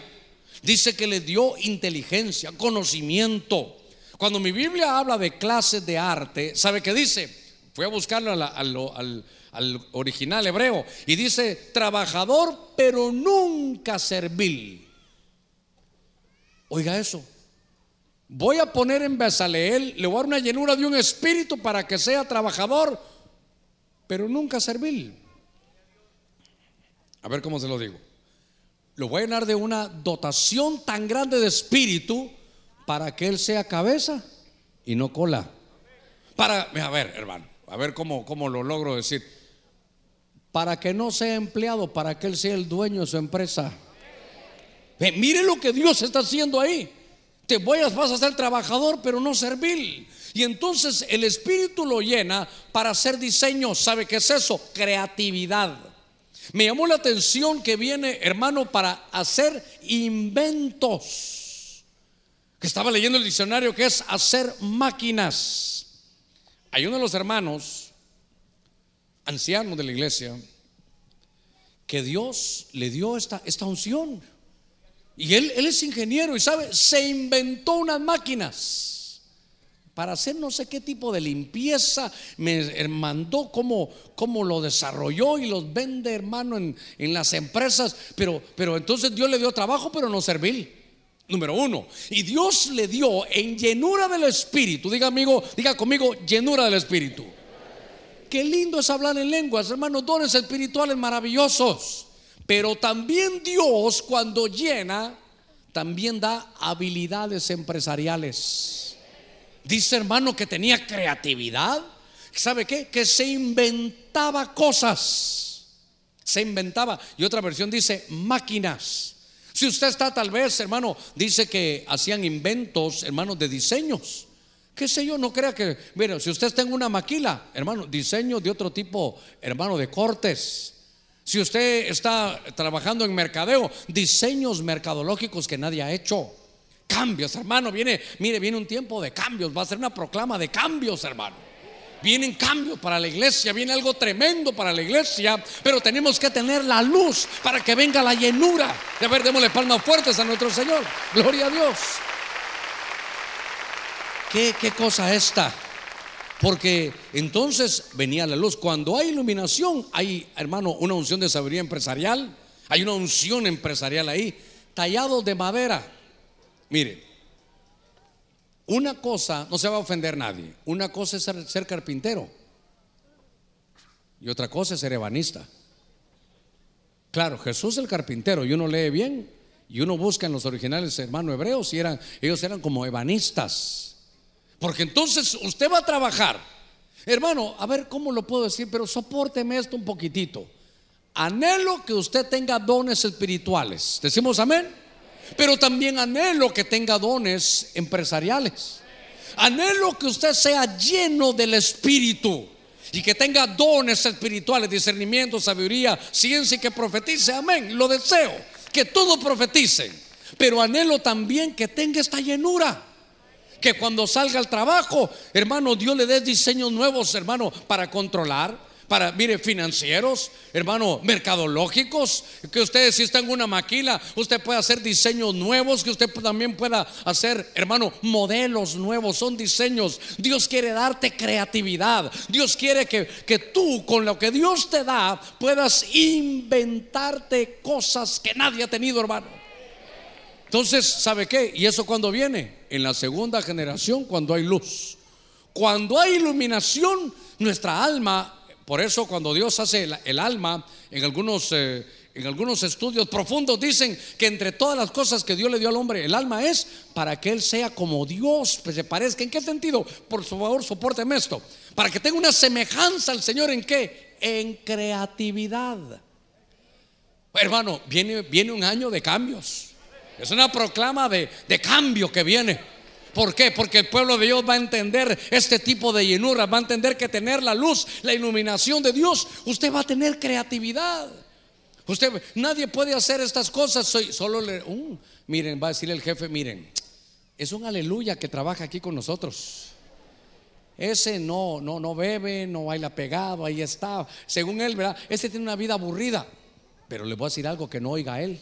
Dice que le dio inteligencia, conocimiento. Cuando mi Biblia habla de clases de arte, ¿sabe qué dice? Fui a buscarlo al, al original hebreo y dice trabajador pero nunca servil. Oiga eso. Voy a poner en Besaleel, le voy a dar una llenura de un espíritu para que sea trabajador, pero nunca servil. A ver cómo se lo digo. Lo voy a llenar de una dotación tan grande de espíritu para que él sea cabeza y no cola. Para, a ver, hermano, a ver cómo, cómo lo logro decir. Para que no sea empleado, para que él sea el dueño de su empresa. mire lo que Dios está haciendo ahí. Te voy a, vas a ser trabajador, pero no servil. Y entonces el Espíritu lo llena para hacer diseño. ¿Sabe qué es eso? Creatividad. Me llamó la atención que viene, hermano, para hacer inventos. Que estaba leyendo el diccionario que es hacer máquinas. Hay uno de los hermanos, ancianos de la iglesia, que Dios le dio esta, esta unción. Y él, él es ingeniero y sabe, se inventó unas máquinas para hacer no sé qué tipo de limpieza, me mandó cómo, cómo lo desarrolló y los vende, hermano, en, en, las empresas. Pero, pero entonces Dios le dio trabajo, pero no servil. Número uno. Y Dios le dio en llenura del Espíritu. Diga, amigo, diga conmigo, llenura del Espíritu. Qué lindo es hablar en lenguas, hermanos, dones espirituales maravillosos. Pero también Dios, cuando llena, también da habilidades empresariales. Dice hermano que tenía creatividad. ¿Sabe qué? Que se inventaba cosas. Se inventaba. Y otra versión dice máquinas. Si usted está tal vez, hermano, dice que hacían inventos, hermanos, de diseños. ¿Qué sé yo? No crea que, mire, si usted está en una maquila, hermano, diseño de otro tipo, hermano, de cortes. Si usted está trabajando en mercadeo, diseños mercadológicos que nadie ha hecho cambios, hermano. Viene, mire, viene un tiempo de cambios. Va a ser una proclama de cambios, hermano. Vienen cambios para la iglesia, viene algo tremendo para la iglesia, pero tenemos que tener la luz para que venga la llenura. De ver, démosle palmas fuertes a nuestro Señor. Gloria a Dios. ¿Qué, qué cosa esta? Porque entonces venía la luz. Cuando hay iluminación, hay, hermano, una unción de sabiduría empresarial. Hay una unción empresarial ahí, tallado de madera. Mire, una cosa, no se va a ofender nadie, una cosa es ser, carpintero y otra cosa es ser ebanista. Claro, Jesús el carpintero, y uno lee bien, y uno busca en los originales hermanos hebreos, y eran, ellos eran como ebanistas. Porque entonces usted va a trabajar. Hermano, a ver cómo lo puedo decir, pero soporteme esto un poquitito. Anhelo que usted tenga dones espirituales. ¿Decimos amén? pero también anhelo que tenga dones empresariales. Anhelo que usted sea lleno del Espíritu y que tenga dones espirituales, discernimiento, sabiduría, ciencia y que profetice. Amén. Lo deseo, que todo profeticen. Pero anhelo también que tenga esta llenura. Que cuando salga al trabajo, hermano, Dios le dé diseños nuevos, hermano, para controlar, para, mire, financieros, hermano, mercadológicos, que usted si está en una maquila, usted puede hacer diseños nuevos, que usted también pueda hacer, hermano, modelos nuevos, son diseños. Dios quiere darte creatividad. Dios quiere que, que tú, con lo que Dios te da, puedas inventarte cosas que nadie ha tenido, hermano. Entonces, ¿sabe qué? ¿Y eso cuando viene? En la segunda generación, cuando hay luz. Cuando hay iluminación, nuestra alma por eso cuando Dios hace el, alma, en algunos, eh, en algunos estudios profundos dicen que entre todas las cosas que Dios le dio al hombre, el alma es para que él sea como Dios, pues se parezca. ¿En qué sentido? Por favor, soporteme esto. Para que tenga una semejanza al Señor en qué? En creatividad. Hermano, viene, viene un año de cambios. Es una proclama de, de cambio que viene. ¿Por qué? Porque el pueblo de Dios va a entender este tipo de llenura, va a entender que tener la luz, la iluminación de Dios, usted va a tener creatividad. Usted, nadie puede hacer estas cosas. Soy, solo le, uh, miren, va a decir el jefe, miren, es un aleluya que trabaja aquí con nosotros. Ese no, no, no bebe, no baila pegado, ahí está. Según él, ¿verdad? Ese tiene una vida aburrida. Pero le voy a decir algo que no oiga a él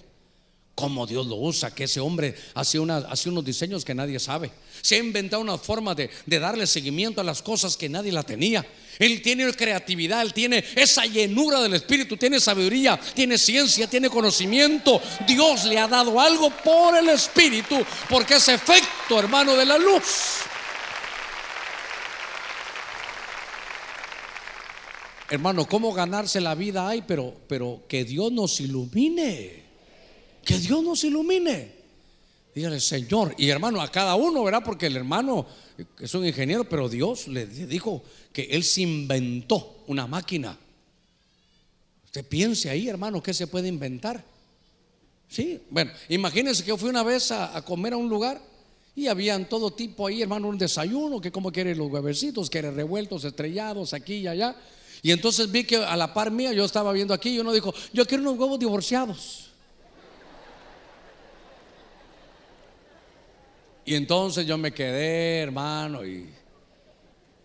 cómo Dios lo usa, que ese hombre hace, unos diseños que nadie sabe. Se ha inventado una forma de, darle seguimiento a las cosas que nadie la tenía. Él tiene creatividad, él tiene esa llenura del Espíritu, tiene sabiduría, tiene ciencia, tiene conocimiento. Dios le ha dado algo por el Espíritu, porque es efecto, hermano, de la luz. Hermano, ¿cómo ganarse la vida hay? Pero que Dios nos ilumine. Que Dios nos ilumine. Dígale, Señor, y hermano, a cada uno, ¿verdad? Porque el hermano es un ingeniero, pero Dios le dijo que él se inventó una máquina. Usted piense ahí, hermano, ¿qué se puede inventar? Sí, bueno, imagínense que yo fui una vez a, comer a un lugar y habían todo tipo ahí, hermano, un desayuno, que como quieren los huevecitos, quieren revueltos, estrellados, aquí y allá. Y entonces vi que a la par mía yo estaba viendo aquí y uno dijo, yo quiero unos huevos divorciados. Y entonces yo me quedé, hermano, y,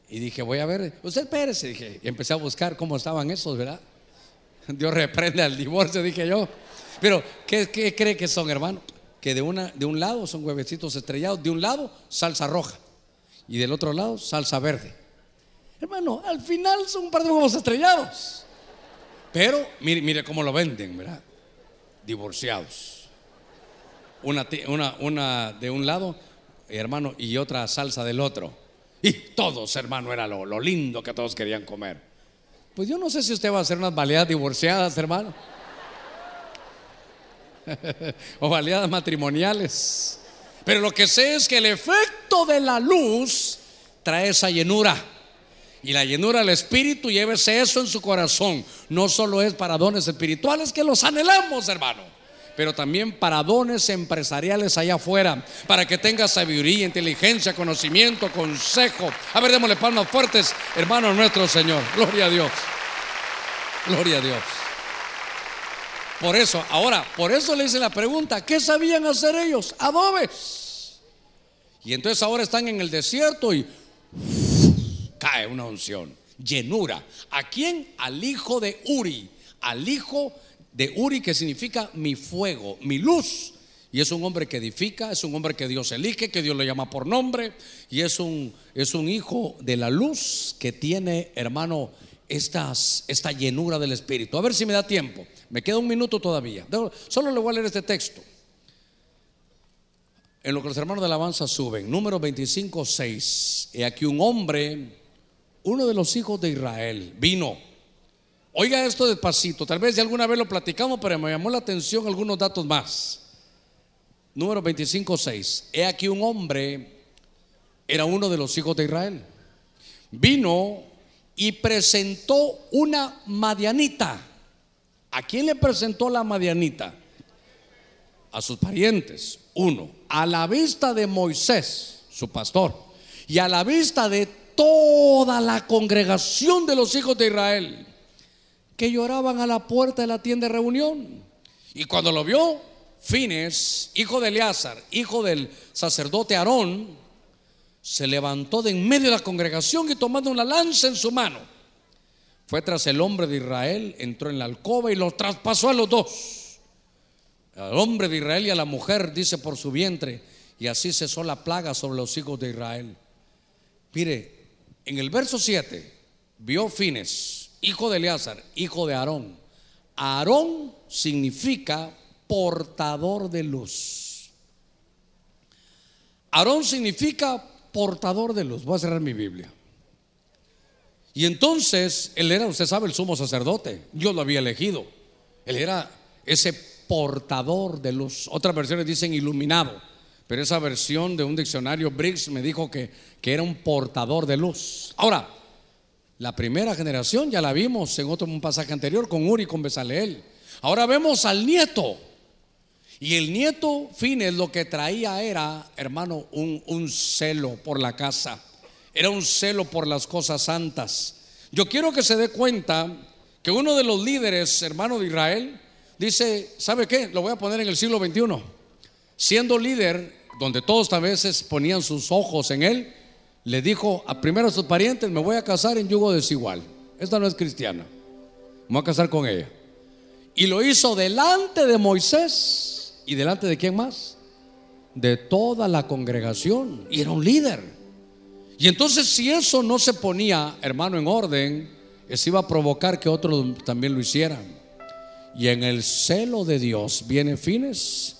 dije, voy a ver, usted espérese, dije, y empecé a buscar cómo estaban esos, ¿verdad? [LAUGHS] Dios reprende al divorcio, dije yo. Pero, ¿qué, cree que son, hermano? Que de, una, de un lado son huevecitos estrellados, de un lado salsa roja y del otro lado salsa verde. Hermano, al final son un par de huevos estrellados. Pero mire, mire cómo lo venden, ¿verdad? Divorciados. Una, de un lado, hermano, y otra salsa del otro. Y todos, hermano, era lo, lo lindo que todos querían comer. Pues yo no sé si usted va a hacer unas baleadas divorciadas, hermano. [LAUGHS] o baleadas matrimoniales. Pero lo que sé es que el efecto de la luz trae esa llenura. Y la llenura del Espíritu, llévese eso en su corazón. No solo es para dones espirituales que los anhelamos, hermano, pero también para dones empresariales allá afuera, para que tenga sabiduría, inteligencia, conocimiento, consejo. A ver, démosle palmas fuertes, hermano nuestro Señor. Gloria a Dios. Gloria a Dios. Por eso, ahora, por eso le hice la pregunta, ¿qué sabían hacer ellos? Adobes. Y entonces ahora están en el desierto y cae una unción, llenura. ¿A quién? Al hijo de Uri, al hijo de Uri que significa mi fuego, mi luz. Y es un hombre que edifica, es un hombre que Dios elige, que Dios lo llama por nombre. Y es un, es un hijo de la luz que tiene, hermano, esta llenura del Espíritu. A ver si me da tiempo. Me queda un minuto todavía. Solo le voy a leer este texto. En lo que los hermanos de alabanza suben, número 25, 6. He aquí un hombre, uno de los hijos de Israel, vino. Oiga esto despacito. Tal vez de alguna vez lo platicamos, pero me llamó la atención algunos datos más. Número 25, 6. He aquí un hombre, era uno de los hijos de Israel. Vino y presentó una madianita. ¿A quién le presentó la madianita? A sus parientes. Uno, a la vista de Moisés, su pastor, y a la vista de toda la congregación de los hijos de Israel, que lloraban a la puerta de la tienda de reunión. Y cuando lo vio, Fines, hijo de Eleazar, hijo del sacerdote Aarón, se levantó de en medio de la congregación y tomando una lanza en su mano, fue tras el hombre de Israel, entró en la alcoba y los traspasó a los dos. Al hombre de Israel y a la mujer, dice por su vientre, y así cesó la plaga sobre los hijos de Israel. Mire, en el verso 7, vio Fines, hijo de Eleazar, hijo de Aarón. Aarón significa portador de luz. Aarón significa portador de luz. Voy a cerrar mi Biblia. Y entonces él era, usted sabe, el sumo sacerdote. Yo lo había elegido. Él era ese portador de luz. Otras versiones dicen iluminado. Pero esa versión de un diccionario Briggs me dijo que, que era un portador de luz. Ahora, la primera generación ya la vimos en otro pasaje anterior con Uri y con Besaleel. Ahora vemos al nieto. Y el nieto Fines lo que traía era, hermano, un, un, celo por la casa. Era un celo por las cosas santas. Yo quiero que se dé cuenta que uno de los líderes, hermano de Israel, dice, ¿sabe qué? Lo voy a poner en el siglo XXI. Siendo líder, donde todos a veces ponían sus ojos en él, le dijo a primero a sus parientes, me voy a casar en yugo desigual. Esta no es cristiana. Me voy a casar con ella. Y lo hizo delante de Moisés ¿Y delante de quién más? De toda la congregación. Y era un líder. Y entonces si eso no se ponía, hermano, en orden, eso iba a provocar que otros también lo hicieran. Y en el celo de Dios viene fines.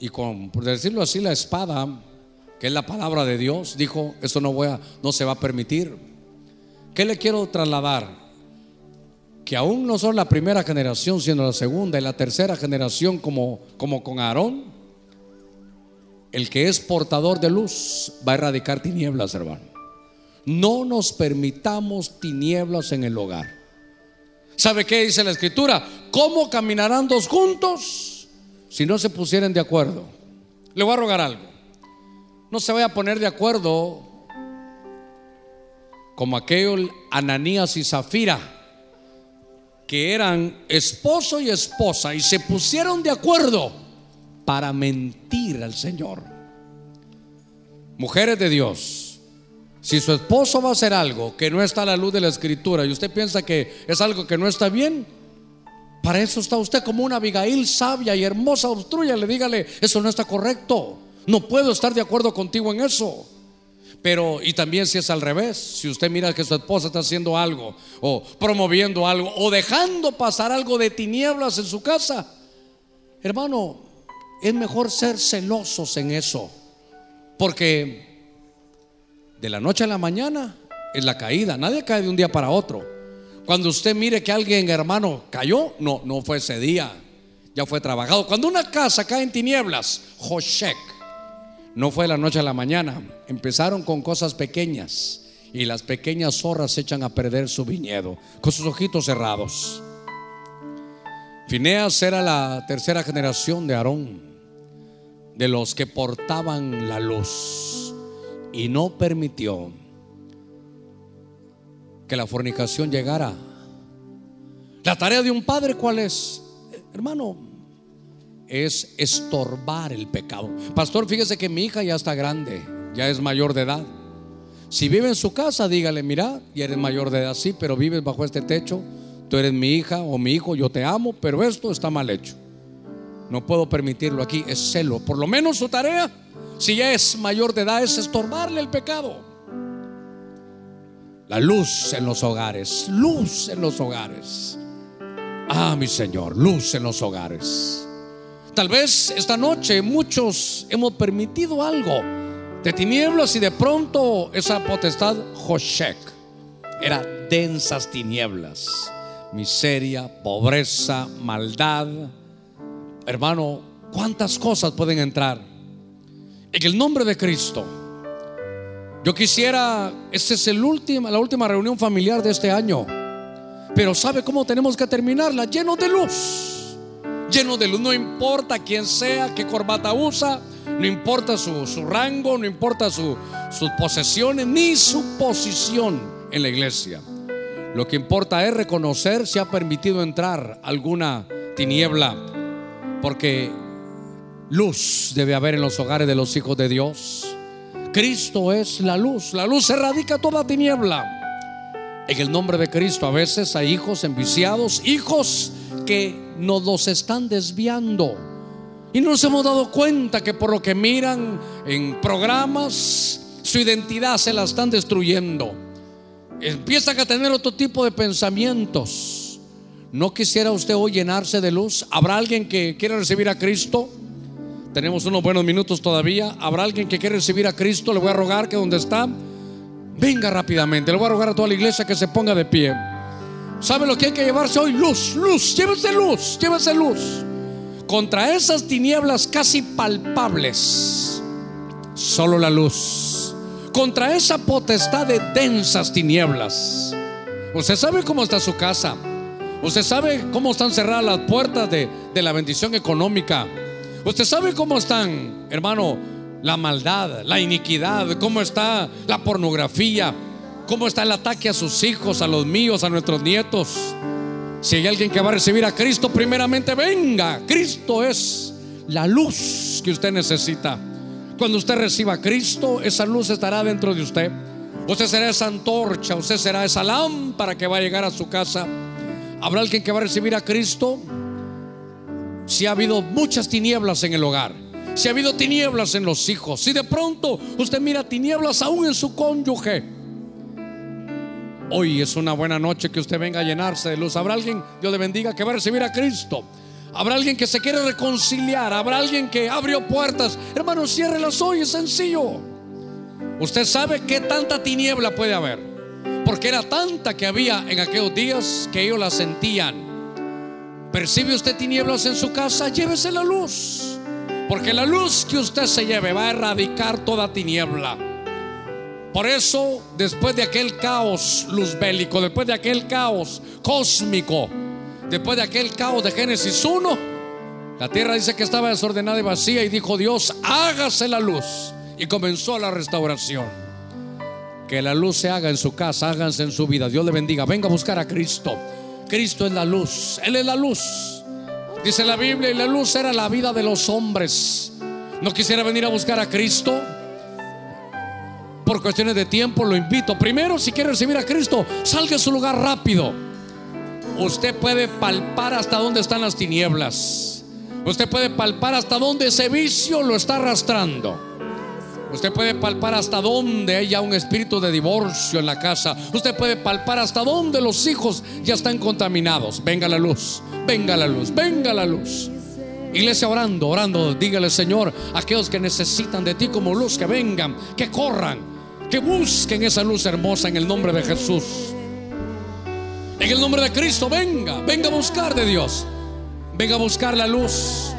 Y con, por decirlo así, la espada, que es la palabra de Dios, dijo, eso no, voy no se va a permitir. ¿Qué le quiero trasladar? que aún no son la primera generación, sino la segunda y la tercera generación como, como con Aarón, el que es portador de luz va a erradicar tinieblas, hermano. No nos permitamos tinieblas en el hogar. ¿Sabe qué dice la escritura? ¿Cómo caminarán dos juntos si no se pusieran de acuerdo? Le voy a rogar algo. No se vaya a poner de acuerdo como aquel Ananías y Zafira, que eran esposo y esposa y se pusieron de acuerdo para mentir al Señor. Mujeres de Dios, si su esposo va a hacer algo que no está a la luz de la escritura y usted piensa que es algo que no está bien, para eso está usted como una Abigail sabia y hermosa, le dígale, eso no está correcto. No puedo estar de acuerdo contigo en eso. Pero, y también si es al revés, si usted mira que su esposa está haciendo algo, o promoviendo algo, o dejando pasar algo de tinieblas en su casa, hermano, es mejor ser celosos en eso. Porque de la noche a la mañana es la caída, nadie cae de un día para otro. Cuando usted mire que alguien, hermano, cayó, no, no fue ese día, ya fue trabajado. Cuando una casa cae en tinieblas, Joshek, no fue de la noche a la mañana. Empezaron con cosas pequeñas y las pequeñas zorras echan a perder su viñedo con sus ojitos cerrados. Fineas era la tercera generación de Aarón, de los que portaban la luz y no permitió que la fornicación llegara. La tarea de un padre, ¿cuál es? Hermano, es estorbar el pecado. Pastor, fíjese que mi hija ya está grande, ya es mayor de edad. Si vive en su casa, dígale, mira, ya eres mayor de edad, sí, pero vives bajo este techo, tú eres mi hija o mi hijo, yo te amo, pero esto está mal hecho. No puedo permitirlo aquí, es celo. Por lo menos su tarea, si ya es mayor de edad, es estorbarle el pecado. La luz en los hogares, luz en los hogares. Ah, mi Señor, luz en los hogares. Tal vez esta noche muchos hemos permitido algo de tinieblas y de pronto esa potestad Joshek era densas tinieblas, miseria, pobreza, maldad. Hermano, ¿cuántas cosas pueden entrar? En el nombre de Cristo yo quisiera, esta es el la última reunión familiar de este año, pero ¿sabe cómo tenemos que terminarla? Lleno de luz, lleno de luz, no importa quién sea, qué corbata usa, no importa su, rango, no importa sus posesiones, ni su posición en la iglesia. Lo que importa es reconocer si ha permitido entrar alguna tiniebla, porque luz debe haber en los hogares de los hijos de Dios. Cristo es la luz. La luz erradica toda tiniebla. En el nombre de Cristo a veces hay hijos enviciados, hijos que nos los están desviando. Y nos hemos dado cuenta que por lo que miran en programas, su identidad se la están destruyendo. Empiezan a tener otro tipo de pensamientos. ¿No quisiera usted hoy llenarse de luz? ¿Habrá alguien que quiera recibir a Cristo? Tenemos unos buenos minutos todavía. ¿Habrá alguien que quiere recibir a Cristo? Le voy a rogar que donde está, venga rápidamente. Le voy a rogar a toda la iglesia que se ponga de pie. ¿Sabe lo que hay que llevarse hoy? Luz, luz, llévese luz, llévese luz. Contra esas tinieblas casi palpables, solo la luz. Contra esa potestad de densas tinieblas. Usted sabe cómo está su casa. Usted sabe cómo están cerradas las puertas de, de la bendición económica Usted sabe cómo están, hermano, la maldad, la iniquidad, cómo está la pornografía, cómo está el ataque a sus hijos, a los míos, a nuestros nietos. Si hay alguien que va a recibir a Cristo, primeramente venga. Cristo es la luz que usted necesita. Cuando usted reciba a Cristo, esa luz estará dentro de usted. Usted será esa antorcha, usted será esa lámpara que va a llegar a su casa. ¿Habrá alguien que va a recibir a Cristo? si ha habido muchas tinieblas en el hogar, si ha habido tinieblas en los hijos, si de pronto usted mira tinieblas aún en su cónyuge, hoy es una buena noche que usted venga a llenarse de luz. Habrá alguien, Dios le bendiga, que va a recibir a Cristo. Habrá alguien que se quiere reconciliar, habrá alguien que abrió puertas. Hermano, ciérrelas hoy, es sencillo. Usted sabe qué tanta tiniebla puede haber, porque era tanta que había en aquellos días que ellos la sentían. ¿Percibe usted tinieblas en su casa? Llévese la luz. Porque la luz que usted se lleve va a erradicar toda tiniebla. Por eso, después de aquel caos luz bélico, después de aquel caos cósmico, después de aquel caos de Génesis 1, La tierra dice que estaba desordenada y vacía y dijo Dios, hágase la luz. Y comenzó la restauración. Que la luz se haga en su casa, háganse en su vida. Dios le bendiga. Venga a buscar a Cristo. Cristo es la luz. Él es la luz. Dice la Biblia, y la luz era la vida de los hombres. No quisiera venir a buscar a Cristo. Por cuestiones de tiempo lo invito. Primero, si quiere recibir a Cristo, salga de su lugar rápido. Usted puede palpar hasta dónde están las tinieblas. Usted puede palpar hasta dónde ese vicio lo está arrastrando. Usted puede palpar hasta dónde hay ya un espíritu de divorcio en la casa. Usted puede palpar hasta dónde los hijos ya están contaminados. Venga la luz, venga la luz, venga la luz. Iglesia orando, orando, dígale Señor, aquellos que necesitan de ti como luz, que vengan, que corran, que busquen esa luz hermosa en el nombre de Jesús. En el nombre de Cristo, venga, venga a buscar de Dios. Venga a buscar la luz.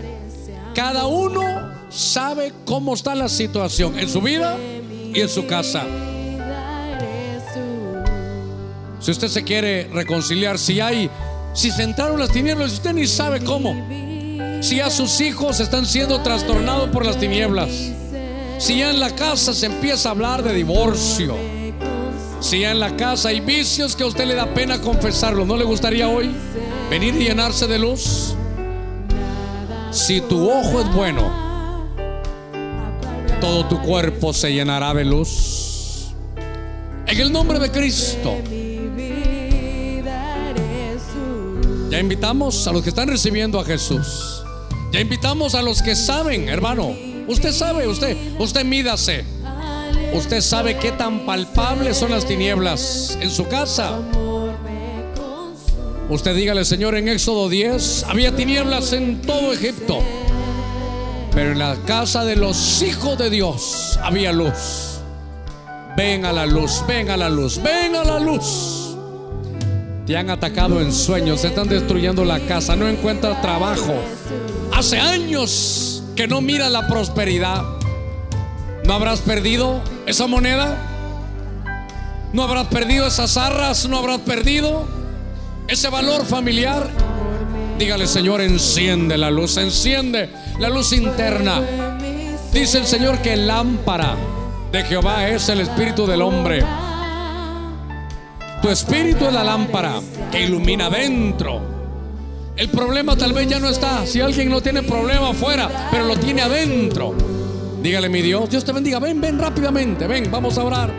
Cada uno sabe cómo está la situación en su vida y en su casa. Si usted se quiere reconciliar, si hay, si se entraron las tinieblas, usted ni sabe cómo. Si a sus hijos están siendo trastornados por las tinieblas. Si ya en la casa se empieza a hablar de divorcio. Si ya en la casa hay vicios que a usted le da pena confesarlo, ¿no le gustaría hoy venir y llenarse de luz? Si tu ojo es bueno, todo tu cuerpo se llenará de luz. En el nombre de Cristo. Ya invitamos a los que están recibiendo a Jesús. Ya invitamos a los que saben, hermano. Usted sabe, usted, usted mídase. Usted sabe qué tan palpables son las tinieblas en su casa. Usted dígale, Señor, en Éxodo 10 había tinieblas en todo Egipto. Pero en la casa de los hijos de Dios había luz. Ven a la luz, ven a la luz, ven a la luz. Te han atacado en sueños, se están destruyendo la casa, no encuentras trabajo. Hace años que no mira la prosperidad. ¿No habrás perdido esa moneda? ¿No habrás perdido esas arras? ¿No habrás perdido ese valor familiar? Dígale, Señor, enciende la luz, enciende la luz interna. Dice el Señor que lámpara de Jehová es el espíritu del hombre. Tu espíritu es la lámpara que ilumina dentro. El problema tal vez ya no está. Si alguien no tiene problema afuera, pero lo tiene adentro. Dígale, mi Dios, Dios te bendiga. Ven, ven rápidamente. Ven, vamos a orar.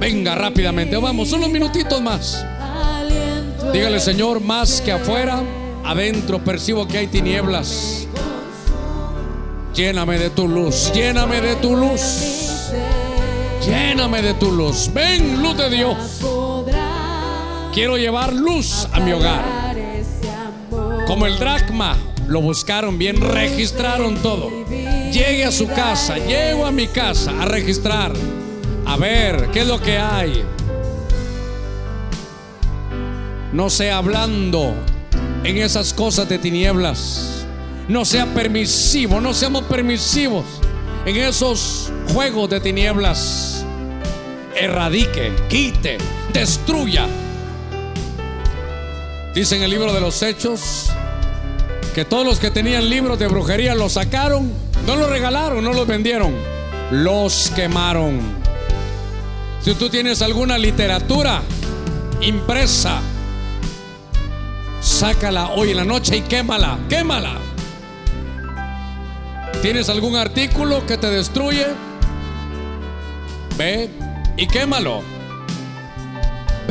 Venga rápidamente. Vamos, unos minutitos más. Dígale, Señor, más que afuera, adentro percibo que hay tinieblas. Lléname de tu luz, lléname de tu luz. Lléname de tu luz. Ven, luz de Dios. Quiero llevar luz a mi hogar. Como el dracma, lo buscaron bien, registraron todo. Llegue a su casa, llego a mi casa a registrar, a ver qué es lo que hay. No sea hablando en esas cosas de tinieblas. No sea permisivo, no seamos permisivos en esos juegos de tinieblas. Erradique, quite, destruya. Dice en el libro de los Hechos que todos los que tenían libros de brujería los sacaron, no los regalaron, no los vendieron, los quemaron. Si tú tienes alguna literatura impresa, sácala hoy en la noche y quémala, quémala. ¿Tienes algún artículo que te destruye? Ve y quémalo.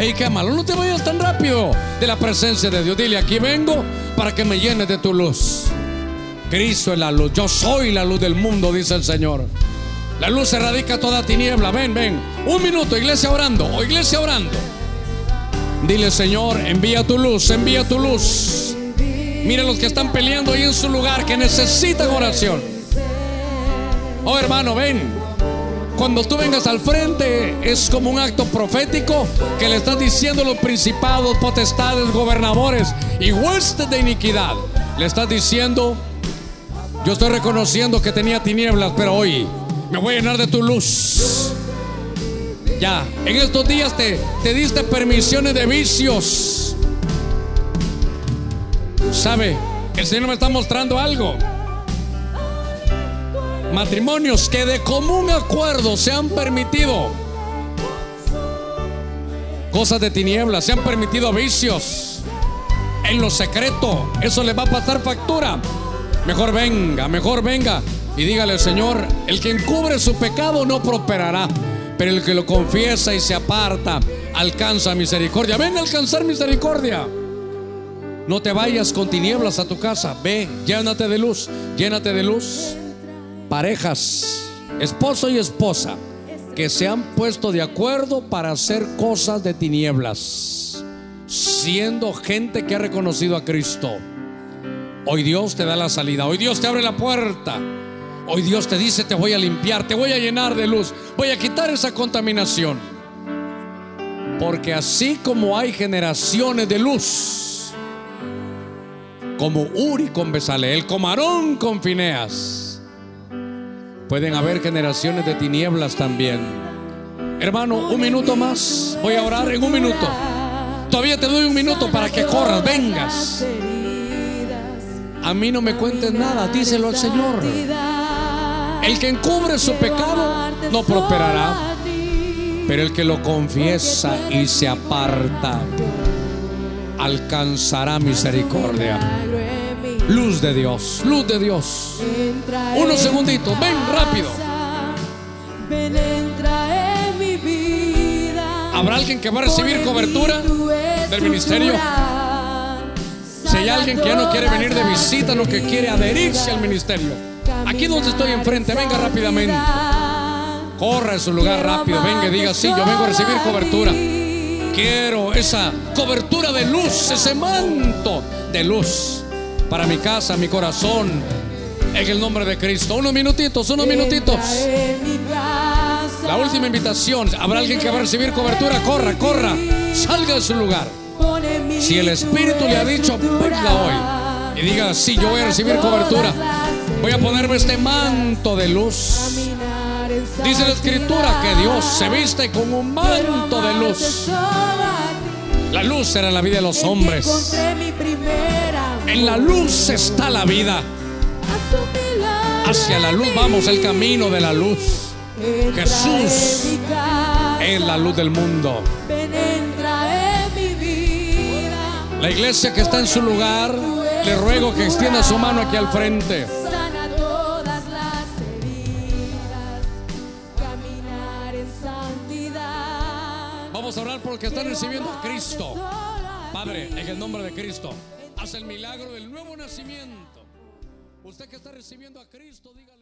Ve y quémalo. No te vayas tan rápido de la presencia de Dios. Dile, aquí vengo para que me llenes de tu luz. Cristo es la luz. Yo soy la luz del mundo, dice el Señor. La luz erradica toda tiniebla. Ven, ven. Un minuto, iglesia orando. O iglesia orando. Dile, Señor, envía tu luz, envía tu luz. Mire los que están peleando ahí en su lugar, que necesitan oración. Oh, hermano, ven. Cuando tú vengas al frente es como un acto profético que le estás diciendo a los principados, potestades, gobernadores y huestes de iniquidad. Le estás diciendo, yo estoy reconociendo que tenía tinieblas, pero hoy me voy a llenar de tu luz. Ya, en estos días te, te diste permisiones de vicios. ¿Sabe? El Señor me está mostrando algo. Matrimonios que de común acuerdo se han permitido cosas de tinieblas, se han permitido vicios en lo secreto. Eso le va a pasar factura. Mejor venga, mejor venga y dígale al Señor, el que encubre su pecado no prosperará, pero el que lo confiesa y se aparta alcanza misericordia. Ven a alcanzar misericordia. No te vayas con tinieblas a tu casa. Ve, llénate de luz, llénate de luz parejas, esposo y esposa, que se han puesto de acuerdo para hacer cosas de tinieblas, siendo gente que ha reconocido a Cristo. Hoy Dios te da la salida, hoy Dios te abre la puerta, hoy Dios te dice te voy a limpiar, te voy a llenar de luz, voy a quitar esa contaminación. Porque así como hay generaciones de luz, como Uri con Besaleel, como Aarón con Fineas, Pueden haber generaciones de tinieblas también. Hermano, un minuto más. Voy a orar en un minuto. Todavía te doy un minuto para que corras, vengas. A mí no me cuentes nada, díselo al Señor. El que encubre su pecado no prosperará, pero el que lo confiesa y se aparta alcanzará misericordia. Luz de Dios, luz de Dios. Unos segunditos, ven rápido. Ven, entra en mi vida. ¿Habrá alguien que va a recibir cobertura del ministerio? Si hay alguien que ya no quiere venir de visita, no que quiere adherirse al ministerio. Aquí donde estoy enfrente, venga rápidamente. Corra en su lugar rápido, venga y diga, sí, yo vengo a recibir cobertura. Quiero esa cobertura de luz, ese manto de luz para mi casa, mi corazón, en el nombre de Cristo. Unos minutitos, unos minutitos. La última invitación. ¿Habrá alguien que va a recibir cobertura? Corra, corra. Salga de su lugar. Si el Espíritu le ha dicho, venga hoy. Y diga, sí, yo voy a recibir cobertura. Voy a ponerme este manto de luz. Dice la Escritura que Dios se viste con un manto de luz. La luz será la vida de los hombres. En la luz está la vida. Hacia la luz vamos, el camino de la luz. Jesús es la luz del mundo. La iglesia que está en su lugar, le ruego que extienda su mano aquí al frente. Vamos a orar porque están recibiendo a Cristo. Padre, en el nombre de Cristo, haz el milagro del nuevo nacimiento. Usted que está recibiendo a Cristo, dígale.